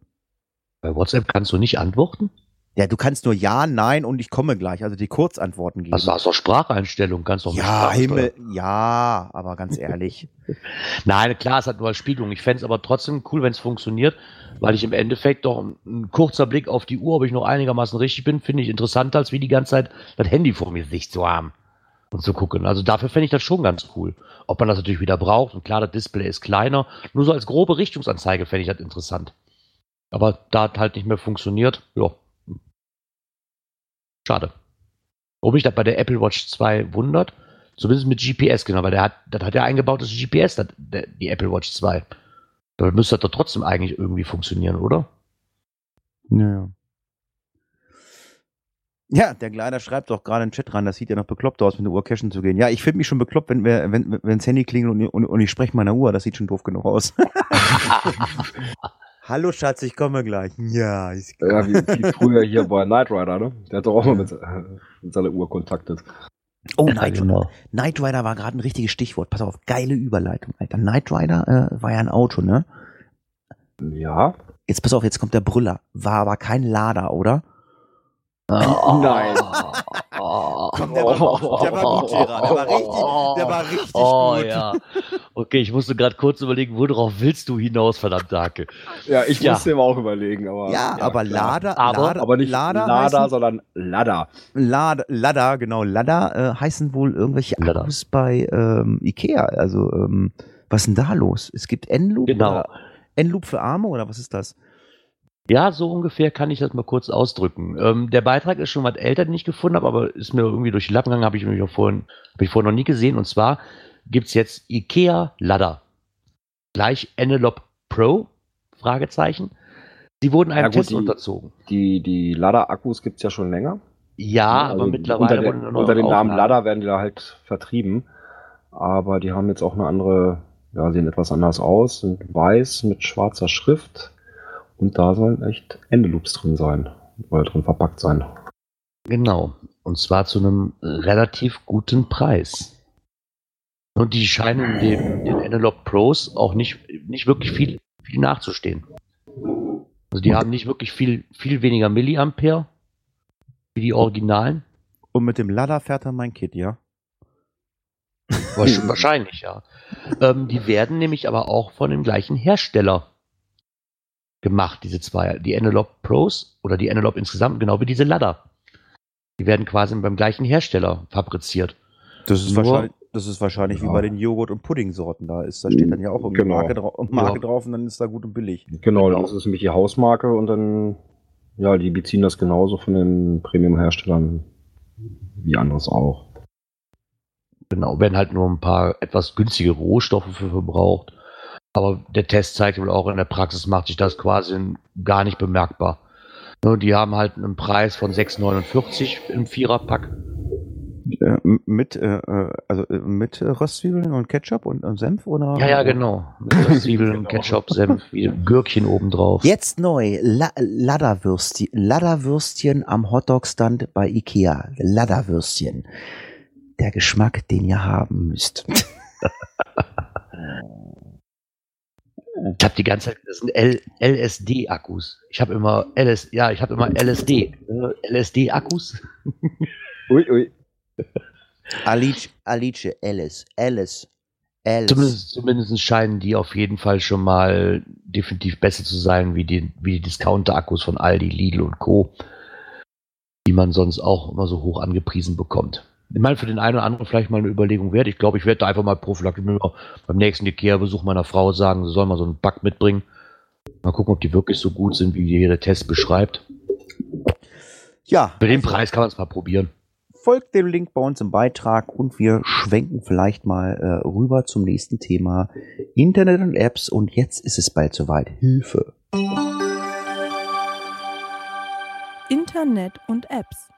[SPEAKER 4] Bei WhatsApp kannst du nicht antworten?
[SPEAKER 2] Ja, du kannst nur ja, nein und ich komme gleich, also die Kurzantworten geben.
[SPEAKER 4] Also hast doch Spracheinstellungen, kannst doch
[SPEAKER 2] ja, Himmel, ja, aber ganz ehrlich. <laughs>
[SPEAKER 4] Nein, klar, es hat nur als Spiegelung. Ich fände es aber trotzdem cool, wenn es funktioniert, weil ich im Endeffekt doch ein, ein kurzer Blick auf die Uhr, ob ich noch einigermaßen richtig bin, finde ich interessanter, als wie die ganze Zeit das Handy vor mir sich zu haben und zu gucken. Also dafür fände ich das schon ganz cool. Ob man das natürlich wieder braucht, und klar, das Display ist kleiner, nur so als grobe Richtungsanzeige fände ich das interessant. Aber da hat halt nicht mehr funktioniert, ja. Schade. Ob mich das bei der Apple Watch 2 wundert, zumindest mit GPS, genau, weil der hat, das hat ja eingebautes GPS, das, der, die Apple Watch 2. Da müsste das doch trotzdem eigentlich irgendwie funktionieren, oder?
[SPEAKER 2] Ja. Ja, der Kleider schreibt doch gerade in den Chat rein, das sieht ja noch bekloppt aus, mit der Uhr cashen zu gehen. Ja, ich finde mich schon bekloppt, wenn, wir- wenn, wenn das Handy klingelt und, und, und ich spreche meiner Uhr, das sieht schon doof genug aus. <laughs> <laughs> Hallo Schatz, ich komme gleich. Ja, ich
[SPEAKER 3] Ja, wie, wie früher hier bei Knight Rider, ne? Der hat doch auch mal mit, äh, mit seiner Uhr kontaktet.
[SPEAKER 2] Oh,
[SPEAKER 4] Ja,
[SPEAKER 2] Knight,
[SPEAKER 4] genau.
[SPEAKER 2] Knight Rider war gerade ein richtiges Stichwort. Pass auf, geile Überleitung, Alter. Knight Rider äh, war ja ein Auto, ne?
[SPEAKER 3] Ja?
[SPEAKER 2] Jetzt pass auf, jetzt kommt der Brüller. War aber kein Lader, oder? <laughs>
[SPEAKER 3] Nein. <laughs>
[SPEAKER 2] Komm, der war, der war gut, Gerard. Der war richtig, der war richtig
[SPEAKER 4] oh,
[SPEAKER 2] gut.
[SPEAKER 4] ja. Okay, ich musste gerade kurz überlegen, worauf willst du hinaus, verdammte Hacke?
[SPEAKER 3] Ja, ich
[SPEAKER 4] Ja.
[SPEAKER 3] musste immer auch überlegen, aber.
[SPEAKER 2] Ja, aber
[SPEAKER 3] klar.
[SPEAKER 2] Lader,
[SPEAKER 4] Aber-
[SPEAKER 2] Lader,
[SPEAKER 3] Aber nicht
[SPEAKER 2] Lader,
[SPEAKER 3] Lada,
[SPEAKER 2] heißen,
[SPEAKER 3] sondern Lada.
[SPEAKER 2] Lada, Lada, genau, Lada äh, heißen wohl irgendwelche
[SPEAKER 4] Lada.
[SPEAKER 2] Akkus bei ähm, Ikea. Also, ähm, was ist denn da los? Es gibt N-Loop
[SPEAKER 4] Genau.
[SPEAKER 2] oder N-Loop für Arme oder was ist das?
[SPEAKER 4] Ja, so ungefähr kann ich das mal kurz ausdrücken. Ähm, der Beitrag ist schon was älter, den ich gefunden habe, aber ist mir irgendwie durch die Lappen gegangen, habe ich mich auch vorhin, habe ich vorhin noch nie gesehen. Und zwar gibt es jetzt IKEA Ladder. Gleich Enelope Pro? Fragezeichen. Sie wurden einem
[SPEAKER 3] Ja, gut,
[SPEAKER 4] Test
[SPEAKER 3] die-
[SPEAKER 4] unterzogen.
[SPEAKER 3] Die, die Lada-Akkus gibt es ja schon länger.
[SPEAKER 4] Ja,
[SPEAKER 3] Also
[SPEAKER 4] aber mittlerweile
[SPEAKER 3] unter,
[SPEAKER 4] wurden
[SPEAKER 3] der, unter dem Namen. Lada werden die da halt vertrieben. Aber die haben jetzt auch eine andere, ja, sehen etwas anders aus, sind weiß mit schwarzer Schrift. Und da sollen echt Endeloops drin sein. Oder drin verpackt sein.
[SPEAKER 4] Genau. Und zwar zu einem relativ guten Preis. Und die scheinen den, den Analog Pros auch nicht, nicht wirklich viel, viel nachzustehen. Also die haben nicht wirklich viel, viel weniger Milliampere wie die Originalen.
[SPEAKER 2] Und mit dem Ladder fährt dann mein Kit, ja?
[SPEAKER 4] Wahrsch- Wahrscheinlich, ja. Ähm, die werden nämlich aber auch von dem gleichen Hersteller gemacht, diese zwei. Die Analog Pros oder die Analog insgesamt, genau wie diese Ladder. Die werden quasi beim gleichen Hersteller fabriziert.
[SPEAKER 2] Das ist
[SPEAKER 4] Nur-
[SPEAKER 2] wahrscheinlich, das ist wahrscheinlich wie
[SPEAKER 3] Ja.
[SPEAKER 2] bei den Joghurt- und Puddingsorten da ist. Da steht dann ja auch irgendwie
[SPEAKER 3] Genau.
[SPEAKER 2] Marke, drau Marke
[SPEAKER 4] Ja.
[SPEAKER 2] drauf und dann ist da gut und billig.
[SPEAKER 3] Genau,
[SPEAKER 4] Genau.
[SPEAKER 3] das ist nämlich die Hausmarke und dann, ja, die beziehen das genauso von den Premium-Herstellern wie anderes auch.
[SPEAKER 4] Genau, werden halt nur ein paar etwas günstige Rohstoffe für verbraucht. Aber der Test zeigt wohl auch, in der Praxis macht sich das quasi gar nicht bemerkbar. Nur die haben halt einen Preis von 6,49 im Viererpack.
[SPEAKER 2] Äh, mit, äh, äh, also äh, mit äh, Röstzwiebeln und Ketchup und, und Senf oder?
[SPEAKER 4] Ja, ja, genau. Mit <laughs> Zwiebeln, Ketchup, Senf, wie Gürkchen obendrauf.
[SPEAKER 2] Jetzt neu, La Ladderwürstchen, Ladderwürstchen am Hotdog-Stand bei Ikea. Ladderwürstchen. Der Geschmack, den ihr haben müsst. <laughs>
[SPEAKER 4] Ich habe die ganze Zeit, das sind LSD-Akkus. Ich habe immer LS, ja, ich habe immer LSD. LSD-Akkus.
[SPEAKER 3] Ui, ui.
[SPEAKER 2] Alice, Alice, Alice, Alice, Alice.
[SPEAKER 4] Zumindest, zumindest scheinen die auf jeden Fall schon mal definitiv besser zu sein wie die, wie die Discounter-Akkus von Aldi, Lidl und Co., die man sonst auch immer so hoch angepriesen bekommt. Ich meine, für den einen oder anderen vielleicht mal eine Überlegung wert. Ich glaube, ich werde da einfach mal prophylaktisch mir beim nächsten Ikea-Besuch meiner Frau sagen, sie soll mal so einen Back mitbringen. Mal gucken, ob die wirklich so gut sind, wie der Test beschreibt.
[SPEAKER 2] Ja,
[SPEAKER 4] Für den Preis kann man es mal probieren.
[SPEAKER 2] folgt dem Link bei uns im Beitrag und wir schwenken vielleicht mal äh, rüber zum nächsten Thema Internet und Apps und jetzt ist es bald soweit. Hilfe.
[SPEAKER 7] Internet und Apps.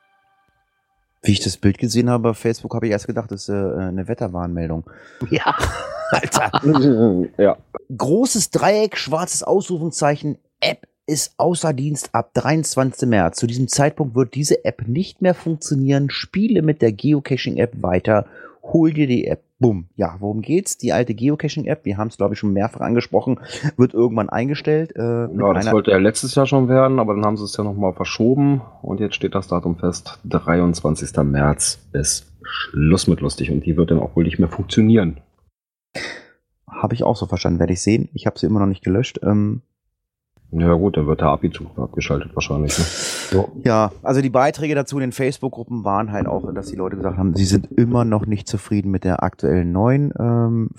[SPEAKER 2] Wie ich das Bild gesehen habe auf Facebook, habe ich erst gedacht, das ist äh, eine Wetterwarnmeldung.
[SPEAKER 4] Ja. <laughs>
[SPEAKER 2] Alter. <laughs>
[SPEAKER 3] ja.
[SPEAKER 2] Großes Dreieck, schwarzes Ausrufungszeichen. App ist außer Dienst ab 23. März. Zu diesem Zeitpunkt wird diese App nicht mehr funktionieren. Spiele mit der Geocaching-App weiter. Hol dir die App. Bumm. Ja, worum geht's? Die alte Geocaching-App, wir haben es, glaube ich, schon mehrfach angesprochen, wird irgendwann eingestellt. Äh,
[SPEAKER 3] Ja, das sollte ja letztes Jahr schon werden, aber dann haben sie es ja nochmal verschoben und jetzt steht das Datum fest. 23. März ist Schluss mit lustig und die wird dann auch wohl nicht mehr funktionieren.
[SPEAKER 2] Habe ich auch so verstanden, werde ich sehen. Ich habe sie immer noch nicht gelöscht. Ähm,
[SPEAKER 3] Ja gut, dann wird der API-Zug abgeschaltet wahrscheinlich. Ne? <laughs>
[SPEAKER 2] ja, also die Beiträge dazu in den Facebook-Gruppen waren halt auch, dass die Leute gesagt haben, sie sind immer noch nicht zufrieden mit der aktuellen neuen ähm,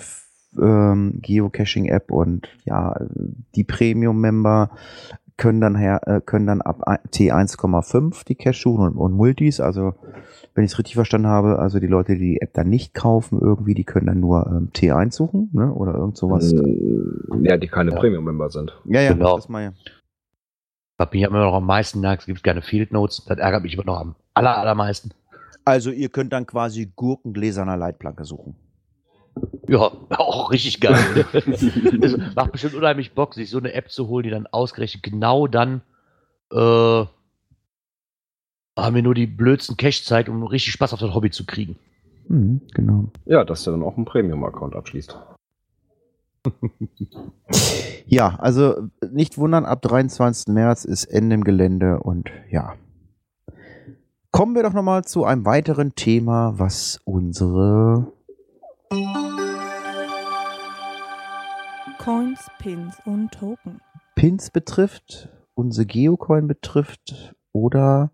[SPEAKER 2] ähm, Geocaching-App und ja, die Premium-Member können dann her, äh, können dann ab ein- T1,5 die Cache suchen und, und Multis, also wenn ich es richtig verstanden habe, also die Leute, die die App dann nicht kaufen irgendwie, die können dann nur ähm, T1 suchen, ne? Oder irgend sowas.
[SPEAKER 3] Äh, Ja, die keine
[SPEAKER 4] Ja.
[SPEAKER 3] Premium-Member sind.
[SPEAKER 2] Ja, ja,
[SPEAKER 4] Genau.
[SPEAKER 2] das mal.
[SPEAKER 4] Was mich immer noch am meisten nervt, es gibt keine Field Notes. Das ärgert mich immer noch am aller, allermeisten.
[SPEAKER 2] Also ihr könnt dann quasi Gurkengläserner Leitplanke suchen.
[SPEAKER 4] Ja, <laughs> auch richtig geil. Macht bestimmt unheimlich Bock, sich so eine App zu holen, die dann ausgerechnet genau dann äh, haben wir nur die blödsten Cache zeigt, um richtig Spaß auf das Hobby zu kriegen.
[SPEAKER 2] Mhm, genau.
[SPEAKER 3] Ja, dass der dann auch einen Premium-Account abschließt. <laughs>
[SPEAKER 2] Ja, also nicht wundern, ab 23. März ist Ende im Gelände und ja. Kommen wir doch nochmal zu einem weiteren Thema, was unsere
[SPEAKER 7] Coins, Pins und Token.
[SPEAKER 2] Pins betrifft, unsere Geocoin betrifft oder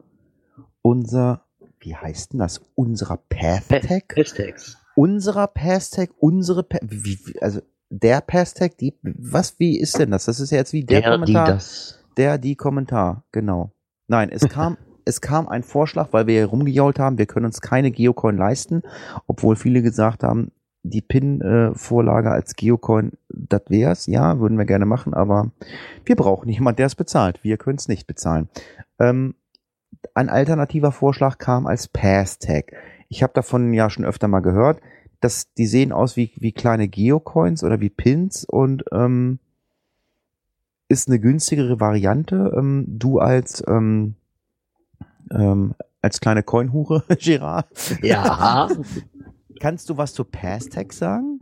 [SPEAKER 2] unser, wie heißt denn das? Unserer Pathtag?
[SPEAKER 4] Hashtags.
[SPEAKER 2] Unserer Passtag, unsere, Pa- wie, wie, also der Passtag, die, was, wie ist denn das? Das ist ja jetzt wie der,
[SPEAKER 4] Der, die,
[SPEAKER 2] Kommentar.
[SPEAKER 4] das.
[SPEAKER 2] der, die Kommentar, genau. Nein, es <laughs> kam, es kam ein Vorschlag, weil wir hier rumgejault haben, wir können uns keine Geocoin leisten, obwohl viele gesagt haben, die PIN-Vorlage als Geocoin, das wär's, ja, würden wir gerne machen, aber wir brauchen jemand, der es bezahlt. Wir können es nicht bezahlen. Ähm, ein alternativer Vorschlag kam als Pass-Tag. Ich habe davon ja schon öfter mal gehört, dass die sehen aus wie, wie kleine Geocoins oder wie Pins und ähm, ist eine günstigere Variante. Ähm, du als ähm, ähm, als kleine Coinhure, <laughs> Gerard.
[SPEAKER 4] Ja. <laughs>
[SPEAKER 2] Kannst du was zu Passtag sagen?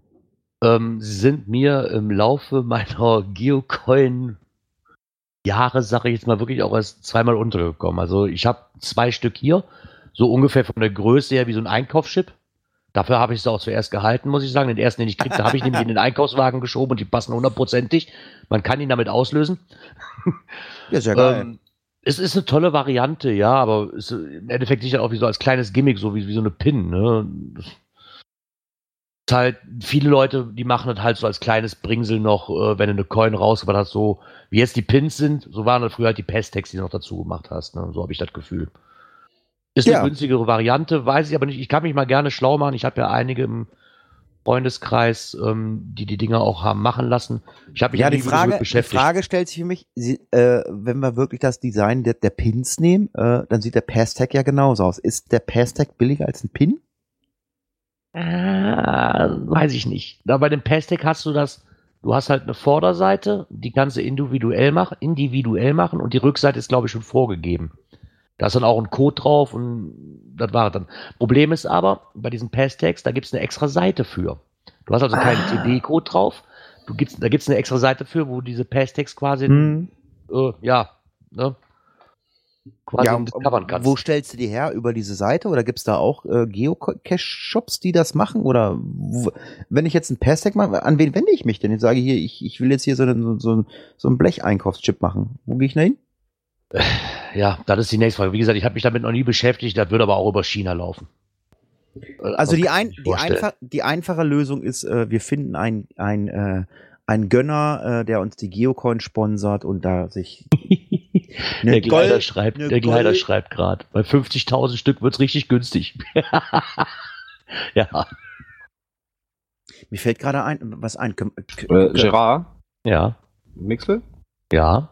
[SPEAKER 4] ähm, sie sind mir im Laufe meiner Geocoin Jahre, sage ich jetzt mal, wirklich auch erst zweimal untergekommen. Also ich habe zwei Stück hier, so ungefähr von der Größe her wie so ein Einkaufschip. Dafür habe ich es auch zuerst gehalten, muss ich sagen. Den ersten, den ich kriegte, habe ich nämlich in den Einkaufswagen geschoben und die passen hundertprozentig. Man kann ihn damit auslösen.
[SPEAKER 2] Ja, sehr geil.
[SPEAKER 4] Ähm, es ist eine tolle Variante, ja, aber es ist im Endeffekt sicher auch wie so als kleines Gimmick, so wie, wie so eine Pin. Ne? Das ist halt, viele Leute, die machen das halt so als kleines Bringsel noch, äh, wenn du eine Coin rausgebracht hast, so wie jetzt die Pins sind, so waren das früher halt die Pestex, die du noch dazu gemacht hast. Ne? So habe ich das Gefühl. Ist
[SPEAKER 2] Ja.
[SPEAKER 4] eine günstigere Variante, weiß ich aber nicht. Ich kann mich mal gerne schlau machen. Ich habe ja einige im Freundeskreis, ähm, die die Dinger auch haben machen lassen. Ich habe mich
[SPEAKER 2] ja, die Frage, die
[SPEAKER 4] beschäftigt.
[SPEAKER 2] Frage stellt sich für mich, sie, äh, wenn wir wirklich das Design der, der Pins nehmen, äh, dann sieht der Passtag ja genauso aus. Ist der Passtag billiger als ein Pin?
[SPEAKER 4] Ah, weiß ich nicht. Da bei dem Passtag hast du das, du hast halt eine Vorderseite, die kannst du individuell machen, individuell machen und die Rückseite ist, glaube ich, schon vorgegeben. Da ist dann auch ein Code drauf und das war es dann. Problem ist aber, bei diesen Passtags, da gibt es eine extra Seite für. Du hast also keinen
[SPEAKER 2] Ah.
[SPEAKER 4] TB-Code drauf. Du gibt's, da gibt es eine extra Seite für, wo diese Passtags quasi,
[SPEAKER 2] Hm.
[SPEAKER 4] äh, ja, ne, quasi
[SPEAKER 2] Ja,
[SPEAKER 4] discovern kannst.
[SPEAKER 2] wo stellst du die her? Über diese Seite? Oder gibt's da auch äh, Geocache-Shops, die das machen? Oder wenn ich jetzt einen Passtag mache, an wen wende ich mich denn? Ich sage hier, ich, ich will jetzt hier so, einen, so, so, so einen Blecheinkaufschip machen. Wo gehe ich denn hin?
[SPEAKER 4] Ja, das ist die nächste Frage. Wie gesagt, ich habe mich damit noch nie beschäftigt, das würde aber auch über China laufen.
[SPEAKER 2] Also die, ein, die, einfach, die einfache Lösung ist, äh, wir finden ein, ein, äh, ein Gönner, äh, der uns die Geocoin sponsert und da sich <laughs> eine
[SPEAKER 4] der Kleider
[SPEAKER 2] Gold-
[SPEAKER 4] schreibt,
[SPEAKER 2] eine
[SPEAKER 4] der
[SPEAKER 2] Gold-
[SPEAKER 4] schreibt gerade. Bei 50.000 Stück wird's richtig günstig. <laughs> ja,
[SPEAKER 2] Mir fällt gerade ein, was ein. Kö-
[SPEAKER 3] Äh,
[SPEAKER 2] Kö-
[SPEAKER 3] Gerard,
[SPEAKER 4] ja,
[SPEAKER 3] Mixel,
[SPEAKER 4] ja,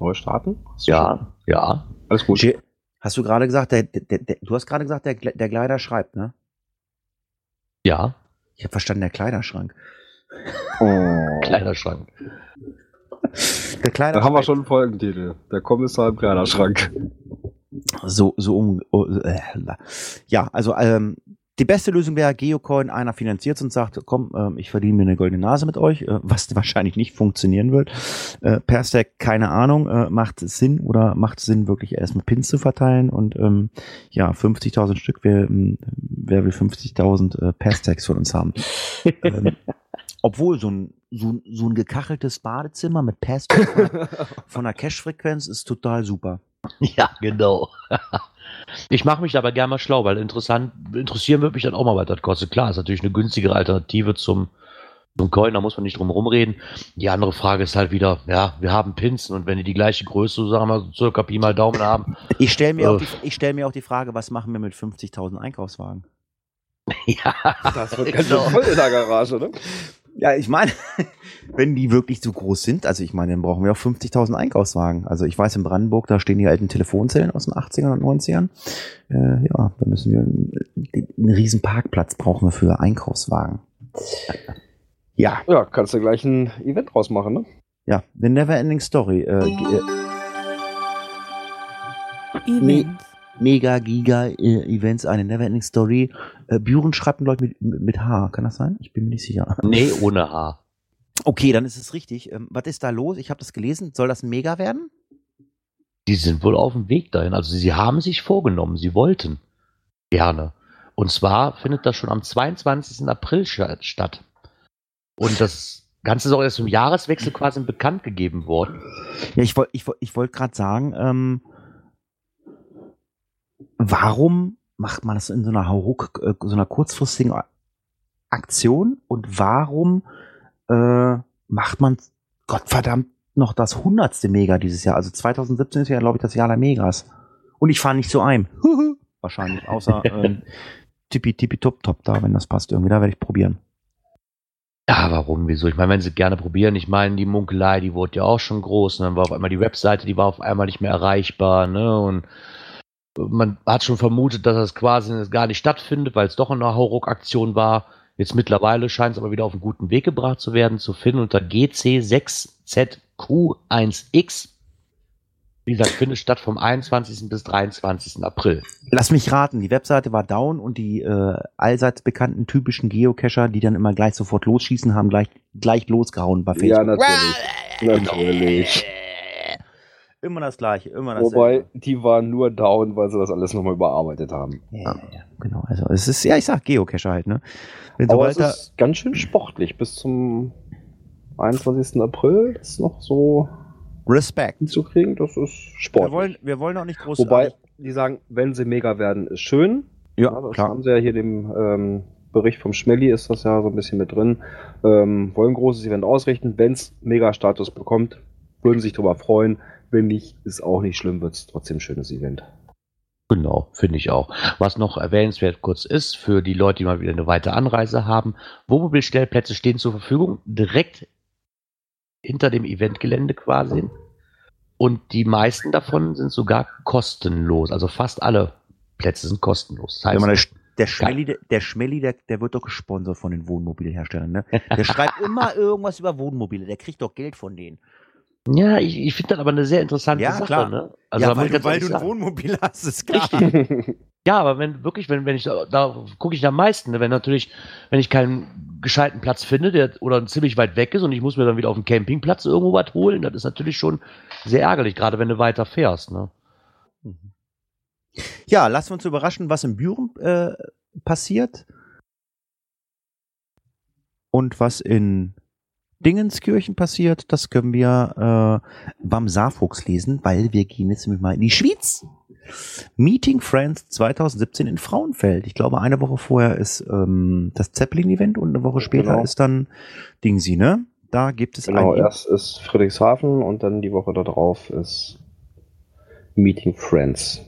[SPEAKER 3] neu starten? Du schon?
[SPEAKER 4] ja, ja.
[SPEAKER 3] Alles gut.
[SPEAKER 2] Ge- Hast du gerade gesagt, der, der, der, du hast gerade gesagt, der, der Kleider schreibt, ne?
[SPEAKER 4] Ja,
[SPEAKER 2] Ich habe verstanden, der Kleiderschrank.
[SPEAKER 3] Oh. <laughs>
[SPEAKER 4] Kleiderschrank.
[SPEAKER 2] Der Kleiderschrank.
[SPEAKER 3] Da haben wir schon einen Folgentitel. Der Kommissar im Kleiderschrank.
[SPEAKER 2] So, so um. oh, Äh, ja, also ähm, die beste Lösung wäre Geocoin, einer finanziert und sagt, komm, ähm, ich verdiene mir eine goldene Nase mit euch, äh, was <laughs> wahrscheinlich nicht funktionieren wird. Äh, per Stack, keine Ahnung, äh, macht es Sinn oder macht es Sinn, wirklich erstmal Pins zu verteilen und ähm, ja, 50.000 Stück, wer, ähm, wer will 50.000 äh, per Stacks von uns haben? <laughs> ähm, obwohl so ein, so, ein- so ein gekacheltes Badezimmer mit Pass von der <laughs> Cache-Frequenz ist total super.
[SPEAKER 4] Ja, genau. Ich mache mich aber gerne mal schlau, weil interessant, interessieren würde mich dann auch mal, was das kostet. Klar, ist natürlich eine günstigere Alternative zum, zum Coin, da muss man nicht drum rumreden. Die andere Frage ist halt wieder, ja, wir haben Pinsen und wenn die die gleiche Größe, so sagen wir, so circa Pi mal Daumen haben, <laughs>
[SPEAKER 2] Ich stelle mir, auch
[SPEAKER 4] Äh.
[SPEAKER 2] die, ich stell mir auch die Frage, was machen wir mit 50.000 Einkaufswagen? <laughs>
[SPEAKER 4] ja,
[SPEAKER 3] Das wird <laughs>
[SPEAKER 4] ganz schön
[SPEAKER 3] voll in der Garage, ne?
[SPEAKER 2] Ja, ich meine, <laughs> wenn die wirklich so groß sind, also ich meine, dann brauchen wir auch 50.000 Einkaufswagen. Also ich weiß, in Brandenburg, da stehen die alten Telefonzellen aus den 80ern und 90ern. Äh, ja, da müssen wir einen, einen riesen Parkplatz brauchen wir für Einkaufswagen. Ja,
[SPEAKER 3] Ja, kannst du gleich ein Event draus machen, ne?
[SPEAKER 2] ja, The Neverending Story. Äh, äh,
[SPEAKER 7] Events.
[SPEAKER 2] Mega Giga äh, Events, eine Neverending Story. Äh, Büren schreibt Leute mit, mit, mit H, kann das sein? Ich bin mir nicht sicher.
[SPEAKER 4] Nee, ohne Haar.
[SPEAKER 2] Okay, dann ist es richtig. Ähm, was ist da los? Ich habe das gelesen. Soll das ein Mega werden?
[SPEAKER 4] Die sind wohl auf dem Weg dahin. Also sie haben sich vorgenommen, sie wollten gerne. Und zwar findet das schon am 22. April statt. Und das Ganze ist auch erst zum Jahreswechsel quasi bekannt gegeben worden.
[SPEAKER 2] Ja, ich wollte ich ich wollt gerade sagen, ähm, warum macht man das in so einer Hauruck, äh, so einer kurzfristigen Aktion und warum äh, macht man Gottverdammt noch das hundertste Mega dieses Jahr. Also 2017 ist ja, glaube ich, das Jahr der Megas. Und ich fahre nicht zu einem. <laughs> Wahrscheinlich, außer <laughs> ähm, Tippi Tippi Top Top da, wenn das passt irgendwie. Da werde ich probieren.
[SPEAKER 4] Ja, warum, wieso? Ich meine, wenn sie gerne probieren, ich meine, die Munkelei, die wurde ja auch schon groß, und dann war auf einmal die Webseite, die war auf einmal nicht mehr erreichbar, ne, und man hat schon vermutet, dass das quasi gar nicht stattfindet, weil es doch eine Hauruck-Aktion war. Jetzt mittlerweile scheint es aber wieder auf einen guten Weg gebracht zu werden, zu finden unter GC6ZQ1X. Wie gesagt, findet statt vom 21. bis 23. April.
[SPEAKER 2] Lass mich raten, die Webseite war down und die äh, allseits bekannten typischen Geocacher, die dann immer gleich sofort losschießen, haben gleich, gleich losgehauen bei Facebook.
[SPEAKER 3] Ja, natürlich. Natürlich.
[SPEAKER 2] Immer das gleiche, immer das
[SPEAKER 3] Wobei, die waren nur down, weil sie das alles nochmal überarbeitet haben.
[SPEAKER 2] Ja, ja, genau. Also es ist, ja, ich sag Geocacher halt, ne? Wenn
[SPEAKER 3] Aber es ist ganz schön sportlich. Bis zum 21. April ist noch so
[SPEAKER 2] Respekt.
[SPEAKER 3] hinzukriegen. Das ist
[SPEAKER 2] Wir
[SPEAKER 3] sportlich.
[SPEAKER 2] wollen, wir wollen auch nicht groß.
[SPEAKER 3] Wobei, die sagen, wenn sie mega werden, ist schön.
[SPEAKER 2] ja,
[SPEAKER 3] das
[SPEAKER 2] klar.
[SPEAKER 3] haben sie ja hier dem ähm, Bericht vom Schmelly ist das ja so ein bisschen mit drin. Ähm, wollen ein großes Event ausrichten. Wenn es Mega-Status bekommt, würden sich darüber freuen. Wenn nicht, ist auch nicht schlimm, wird es trotzdem ein schönes Event.
[SPEAKER 4] Genau, finde ich auch. Was noch erwähnenswert kurz ist, für die Leute, die mal wieder eine weitere Anreise haben, Wohnmobilstellplätze stehen zur Verfügung, direkt hinter dem Eventgelände quasi. Und die meisten davon sind sogar kostenlos. Also fast alle Plätze sind kostenlos. Das heißt,
[SPEAKER 2] der, der Schmelli, der, der Schmelli, der, der wird doch gesponsert von den Wohnmobilherstellern, ne? Der schreibt <laughs> immer irgendwas über Wohnmobile, der kriegt doch Geld von denen.
[SPEAKER 4] Ja, ich, ich finde das aber eine sehr interessante
[SPEAKER 2] Ja,
[SPEAKER 4] Sache.
[SPEAKER 2] klar.
[SPEAKER 4] Ne? Also da muss ich ganz ehrlich sagen.
[SPEAKER 2] Wohnmobil <laughs> hast, ist klar. <laughs>
[SPEAKER 4] Ja, aber wenn wirklich, wenn, wenn ich da, da gucke ich am meisten, ne? wenn natürlich, wenn ich keinen gescheiten Platz finde, der oder ziemlich weit weg ist und ich muss mir dann wieder auf dem Campingplatz irgendwo was holen, das ist natürlich schon sehr ärgerlich, gerade wenn du weiter fährst. Ne?
[SPEAKER 2] Ja, lassen wir uns überraschen, was in Büren äh, passiert. Und was in Dingenskirchen passiert, das können wir äh, beim Saarfuchs lesen, weil wir gehen jetzt nämlich mal in die Schweiz. Meeting Friends 2017 in Frauenfeld. Ich glaube, eine Woche vorher ist ähm, das Zeppelin-Event und eine Woche später
[SPEAKER 3] Genau.
[SPEAKER 2] ist dann Dingsy, ne? Da gibt es
[SPEAKER 3] genau,
[SPEAKER 2] ein
[SPEAKER 3] erst ist Friedrichshafen und dann die Woche darauf ist Meeting Friends.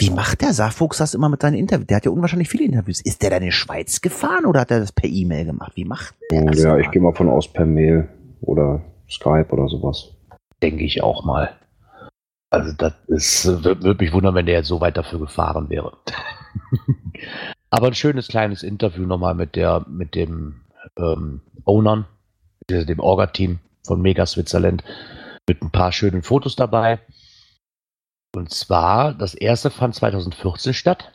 [SPEAKER 2] Wie macht der Saarfuchs das immer mit seinen Interviews? Der hat ja unwahrscheinlich viele Interviews. Ist der da in die Schweiz gefahren oder hat er das per E-Mail gemacht? Wie macht der das?
[SPEAKER 3] Ja, ich gehe mal von aus per Mail oder Skype oder sowas.
[SPEAKER 4] Denke ich auch mal. Also das ist, würde würd mich wundern, wenn der jetzt so weit dafür gefahren wäre. <laughs> Aber ein schönes kleines Interview nochmal mit der, mit dem ähm, Ownern, dem Orga-Team von Mega Switzerland, mit ein paar schönen Fotos dabei. Und zwar, das erste fand 2014 statt.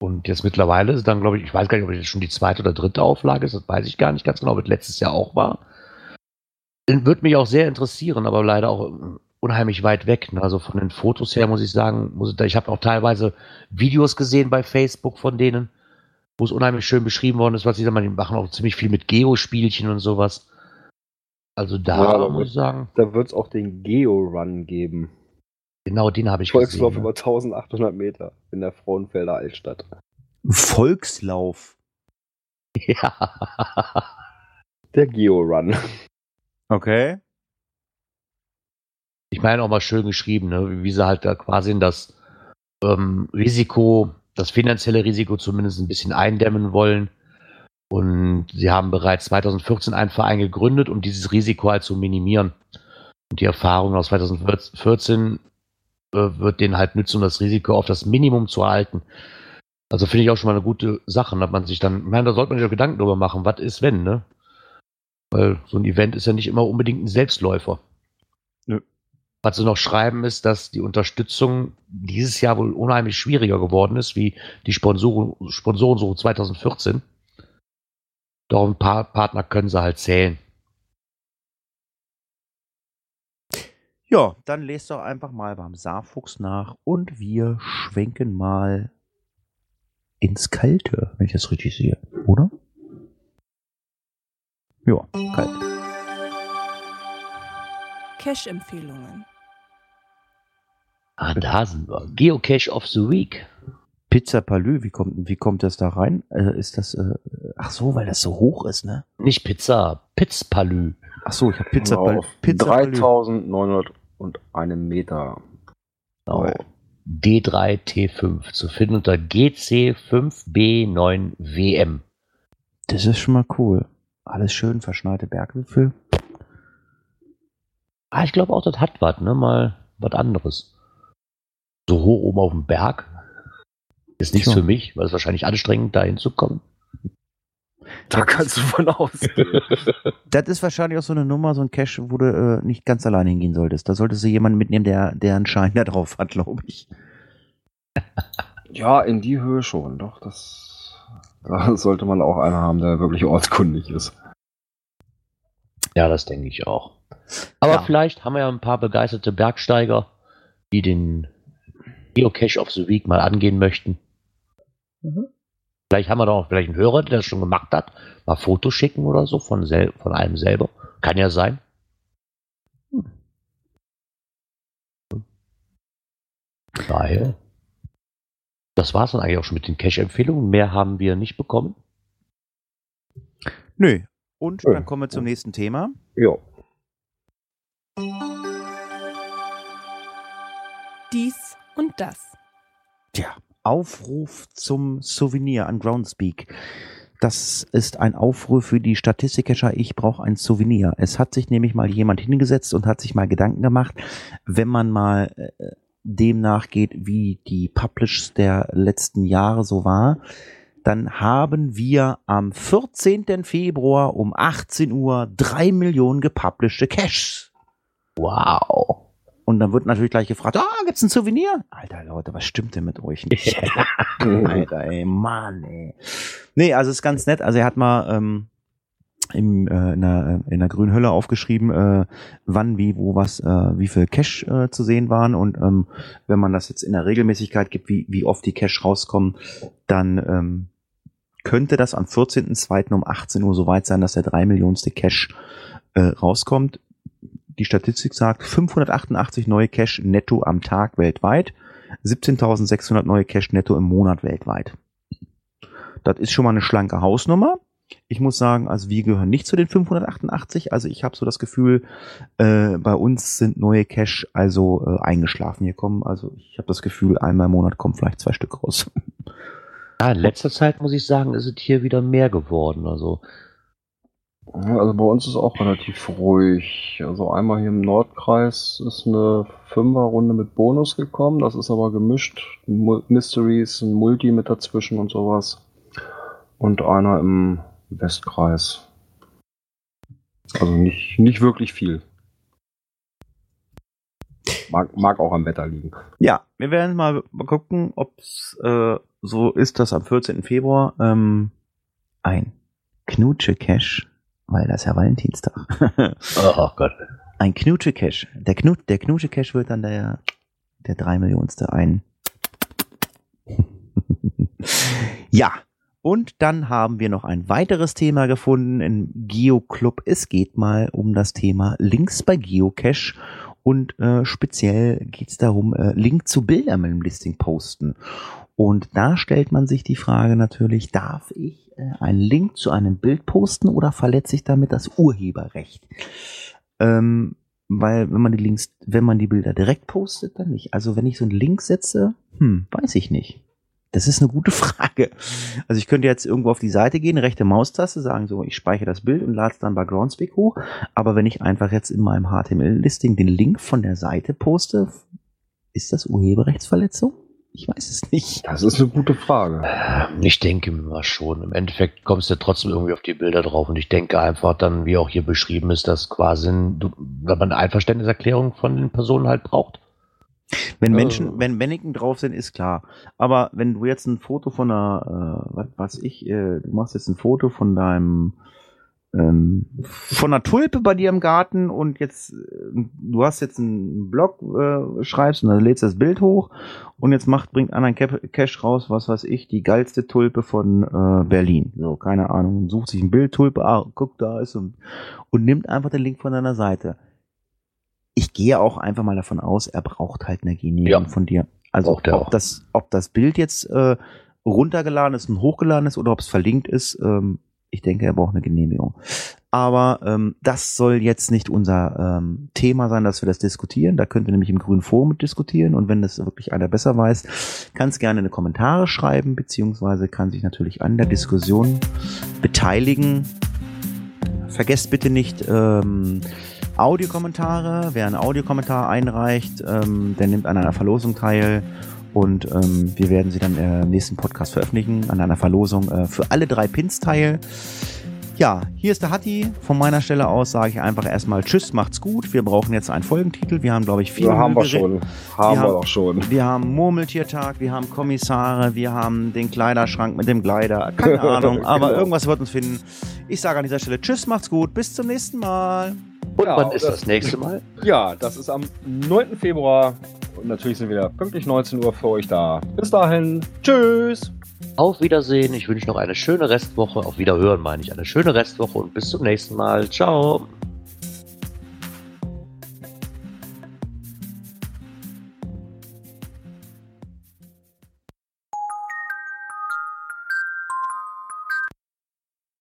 [SPEAKER 4] Und jetzt mittlerweile ist dann, glaube ich, ich weiß gar nicht, ob das schon die zweite oder dritte Auflage ist, das weiß ich gar nicht ganz genau, ob es letztes Jahr auch war. Würde mich auch sehr interessieren, aber leider auch ähm, unheimlich weit weg. Ne? Also von den Fotos her muss ich sagen, muss ich, ich habe auch teilweise Videos gesehen bei Facebook von denen, wo es unheimlich schön beschrieben worden ist, was sie da machen. Die machen auch ziemlich viel mit Geo-Spielchen und sowas. Also da
[SPEAKER 3] Ja,
[SPEAKER 4] muss ich sagen,
[SPEAKER 3] Da wird es auch den Geo-Run geben.
[SPEAKER 4] Genau den habe ich
[SPEAKER 3] Volkslauf
[SPEAKER 4] gesehen.
[SPEAKER 3] über
[SPEAKER 4] Ne?
[SPEAKER 3] 1800 Meter in der Frauenfelder Altstadt.
[SPEAKER 2] Volkslauf. <laughs>
[SPEAKER 4] Ja.
[SPEAKER 3] Der Geo-Run.
[SPEAKER 2] Okay.
[SPEAKER 4] ich meine auch mal schön geschrieben, ne? wie, sie halt da quasi in das ähm, Risiko, das finanzielle Risiko zumindest ein bisschen eindämmen wollen. Und sie haben bereits 2014 einen Verein gegründet, um dieses Risiko halt zu minimieren. Und die Erfahrung aus 2014 äh, wird denen halt nützen, um das Risiko auf das Minimum zu erhalten. Also finde ich auch schon mal eine gute Sache, dass man sich dann, ich meine, da sollte man sich auch Gedanken drüber machen, was ist wenn, ne? Weil so ein Event ist ja nicht immer unbedingt ein Selbstläufer.
[SPEAKER 2] Nö.
[SPEAKER 4] Was sie noch schreiben, ist, dass die Unterstützung dieses Jahr wohl unheimlich schwieriger geworden ist, wie die Sponsoren, Sponsorensuche 2014. Doch ein paar Partner können sie halt zählen.
[SPEAKER 2] Ja, dann lest doch einfach mal beim Saarfuchs nach und wir schwenken mal ins Kalte, wenn ich das richtig sehe, oder? Ja, kalt.
[SPEAKER 7] Cash-Empfehlungen.
[SPEAKER 4] Ah, da sind wir. Geocache of the Week.
[SPEAKER 2] Pizza Palü, wie kommt, wie kommt das da rein? Äh, ist das, äh, ach so, weil das so hoch ist, ne?
[SPEAKER 4] Nicht Pizza, Pizza Palü.
[SPEAKER 2] Ach so, ich habe genau. Pizza
[SPEAKER 3] Palü. 3900
[SPEAKER 2] und
[SPEAKER 3] einem Meter.
[SPEAKER 4] Genau. D3T5 zu finden unter GC5B9WM.
[SPEAKER 2] Das ist schon mal cool. Alles schön verschneite Bergwipfel.
[SPEAKER 4] Ah, ich glaube auch, das hat was, ne? Mal was anderes. So hoch oben auf dem Berg. Ist nichts
[SPEAKER 2] so.
[SPEAKER 4] für mich, weil es wahrscheinlich anstrengend, da hinzukommen.
[SPEAKER 3] Da kannst du von ausgehen. <laughs>
[SPEAKER 2] Das ist wahrscheinlich auch so eine Nummer, so ein Cache, wo du äh, nicht ganz alleine hingehen solltest. Da solltest du jemanden mitnehmen, der, der einen Schein da drauf hat, glaube ich.
[SPEAKER 3] ja, in die Höhe schon. Doch, das da <laughs> sollte man auch einen haben, der wirklich ortskundig ist.
[SPEAKER 4] Ja, das denke ich auch. Aber
[SPEAKER 2] Ja.
[SPEAKER 4] vielleicht haben wir ja ein paar begeisterte Bergsteiger, die den Geocache of the Week mal angehen möchten. Vielleicht haben wir doch vielleicht einen Hörer, der das schon gemacht hat. Mal Fotos schicken oder so von, sel von einem selber. Kann ja sein. Daher. Das war es dann eigentlich auch schon mit den Cache-Empfehlungen. Mehr haben wir nicht bekommen.
[SPEAKER 2] Nö. Und
[SPEAKER 3] Nö.
[SPEAKER 2] dann kommen wir zum nächsten Thema.
[SPEAKER 3] Ja.
[SPEAKER 7] Dies und das.
[SPEAKER 2] Tja, Aufruf zum Souvenir an Groundspeak. Das ist ein Aufruf für die Statistikcacher. Ich brauche ein Souvenir. Es hat sich nämlich mal jemand hingesetzt und hat sich mal Gedanken gemacht, wenn man mal äh, dem nachgeht, wie die Publish der letzten Jahre so war, dann haben wir am 14. Februar um 18 Uhr drei Millionen gepublished Caches.
[SPEAKER 4] Wow.
[SPEAKER 2] Und dann wird natürlich gleich gefragt, ah, gibt's ein Souvenir? Alter Leute, was stimmt denn mit euch nicht? <laughs> Alter, ey, Mann, ey. Nee, also ist ganz nett. Also er hat mal ähm, im, äh, in, der, in der grünen Hölle aufgeschrieben, äh, wann, wie, wo, was, äh, wie viel Cash äh, zu sehen waren. Und ähm, wenn man das jetzt in der Regelmäßigkeit gibt, wie, wie oft die Cash rauskommen, dann ähm, könnte das am 14.02. um 18 Uhr soweit sein, dass der drei Millionste Cash äh, rauskommt. Die Statistik sagt 588 neue Cash netto am Tag weltweit, 17.600 neue Cash netto im Monat weltweit. Das ist schon mal eine schlanke Hausnummer. Ich muss sagen, also wir gehören nicht zu den 588. Also ich habe so das Gefühl, äh, bei uns sind neue Cash also äh, eingeschlafen. Hier kommen, also ich habe das Gefühl, einmal im Monat kommen vielleicht zwei Stück raus.
[SPEAKER 4] Ja, in letzter Zeit muss ich sagen, ist es hier wieder mehr geworden. Also
[SPEAKER 3] Also bei uns ist auch relativ ruhig. Also einmal hier im Nordkreis ist eine Fünferrunde mit Bonus gekommen. Das ist aber gemischt. Mysteries, ein Multi mit dazwischen und sowas. Und einer im Westkreis. Also nicht, nicht wirklich viel. Mag, mag auch am Wetter liegen.
[SPEAKER 2] Ja, wir werden mal gucken, ob es äh, so ist, dass am 14. Februar ähm, ein Knutsche-Cash, weil das ist ja Valentinstag,
[SPEAKER 4] oh Gott.
[SPEAKER 2] ein Knutsche-Cash. Der, Knut, der Knutsche-Cash wird dann der, der drei Millionste ein. <laughs> ja, und dann haben wir noch ein weiteres Thema gefunden im Geoclub. Es geht mal um das Thema Links bei Geocache und äh, speziell geht es darum, äh, Link zu Bildern mit dem Listing posten. Und da stellt man sich die Frage natürlich, darf ich äh, einen Link zu einem Bild posten oder verletze ich damit das Urheberrecht? Ähm, weil wenn man die Links, wenn man die Bilder direkt postet, dann nicht. Also wenn ich so einen Link setze, hm, weiß ich nicht. Das ist eine gute <laughs> Frage. Also ich könnte jetzt irgendwo auf die Seite gehen, rechte Maustaste, sagen so, ich speichere das Bild und lade es dann bei Groundspeak hoch. Aber wenn ich einfach jetzt in meinem HTML-Listing den Link von der Seite poste, ist das Urheberrechtsverletzung? Ich weiß es nicht.
[SPEAKER 3] Das ist eine gute Frage.
[SPEAKER 4] Ich denke mal schon. Im Endeffekt kommst du trotzdem irgendwie auf die Bilder drauf und ich denke einfach dann, wie auch hier beschrieben ist, dass quasi, wenn man eine Einverständniserklärung von den Personen halt braucht.
[SPEAKER 2] Wenn
[SPEAKER 3] Ja.
[SPEAKER 2] Menschen, wenn Mannequin drauf sind, ist klar. Aber wenn du jetzt ein Foto von einer, äh, was weiß ich, äh, du machst jetzt ein Foto von deinem, ähm, von einer Tulpe bei dir im Garten und jetzt, äh, du hast jetzt einen Blog, äh, schreibst und dann lädst das Bild hoch und jetzt macht, bringt einer ein Cache raus, was weiß ich, die geilste Tulpe von äh, Berlin. So, keine Ahnung, sucht sich ein Bild, Tulpe, ah, guck, da ist und, und nimmt einfach den Link von deiner Seite. Ich gehe auch einfach mal davon aus, er braucht halt eine Genehmigung
[SPEAKER 4] Ja.
[SPEAKER 2] von dir. Also ob
[SPEAKER 4] auch.
[SPEAKER 2] das, ob das Bild jetzt äh, runtergeladen ist und hochgeladen ist oder ob es verlinkt ist, ähm, Ich denke, er braucht eine Genehmigung. Aber ähm, das soll jetzt nicht unser ähm, Thema sein, dass wir das diskutieren. Da könnt ihr nämlich im grünen Forum diskutieren. Und wenn das wirklich einer besser weiß, kann es gerne in die Kommentare schreiben, beziehungsweise kann sich natürlich an der Diskussion beteiligen. Vergesst bitte nicht ähm, Audiokommentare. Wer einen Audiokommentar einreicht, ähm, der nimmt an einer Verlosung teil. Und ähm, wir werden sie dann im nächsten Podcast veröffentlichen, an einer Verlosung äh, für alle drei Pins teil. Ja, hier ist der Hatti. Von meiner Stelle aus sage ich einfach erstmal Tschüss, macht's gut. Wir brauchen jetzt einen Folgentitel. Wir haben, glaube ich, viele.
[SPEAKER 3] Ja, haben wir schon. Haben wir,
[SPEAKER 2] haben-
[SPEAKER 3] doch schon.
[SPEAKER 2] Wir haben Murmeltiertag, wir haben Kommissare, wir haben den Kleiderschrank mit dem Kleider. Keine <laughs> Ahnung, aber
[SPEAKER 3] Genau.
[SPEAKER 2] irgendwas wird uns finden. Ich sage an dieser Stelle Tschüss, macht's gut, bis zum nächsten Mal.
[SPEAKER 4] Und
[SPEAKER 3] Ja,
[SPEAKER 4] wann ist
[SPEAKER 3] das-
[SPEAKER 4] das nächste Mal?
[SPEAKER 3] Ja, das ist am 9. Februar. Und natürlich sind wir pünktlich 19 Uhr für euch da. Bis dahin. Tschüss.
[SPEAKER 4] Auf Wiedersehen. Ich wünsche noch eine schöne Restwoche. Auf Wiederhören meine ich. Eine schöne Restwoche und bis zum nächsten Mal. Ciao.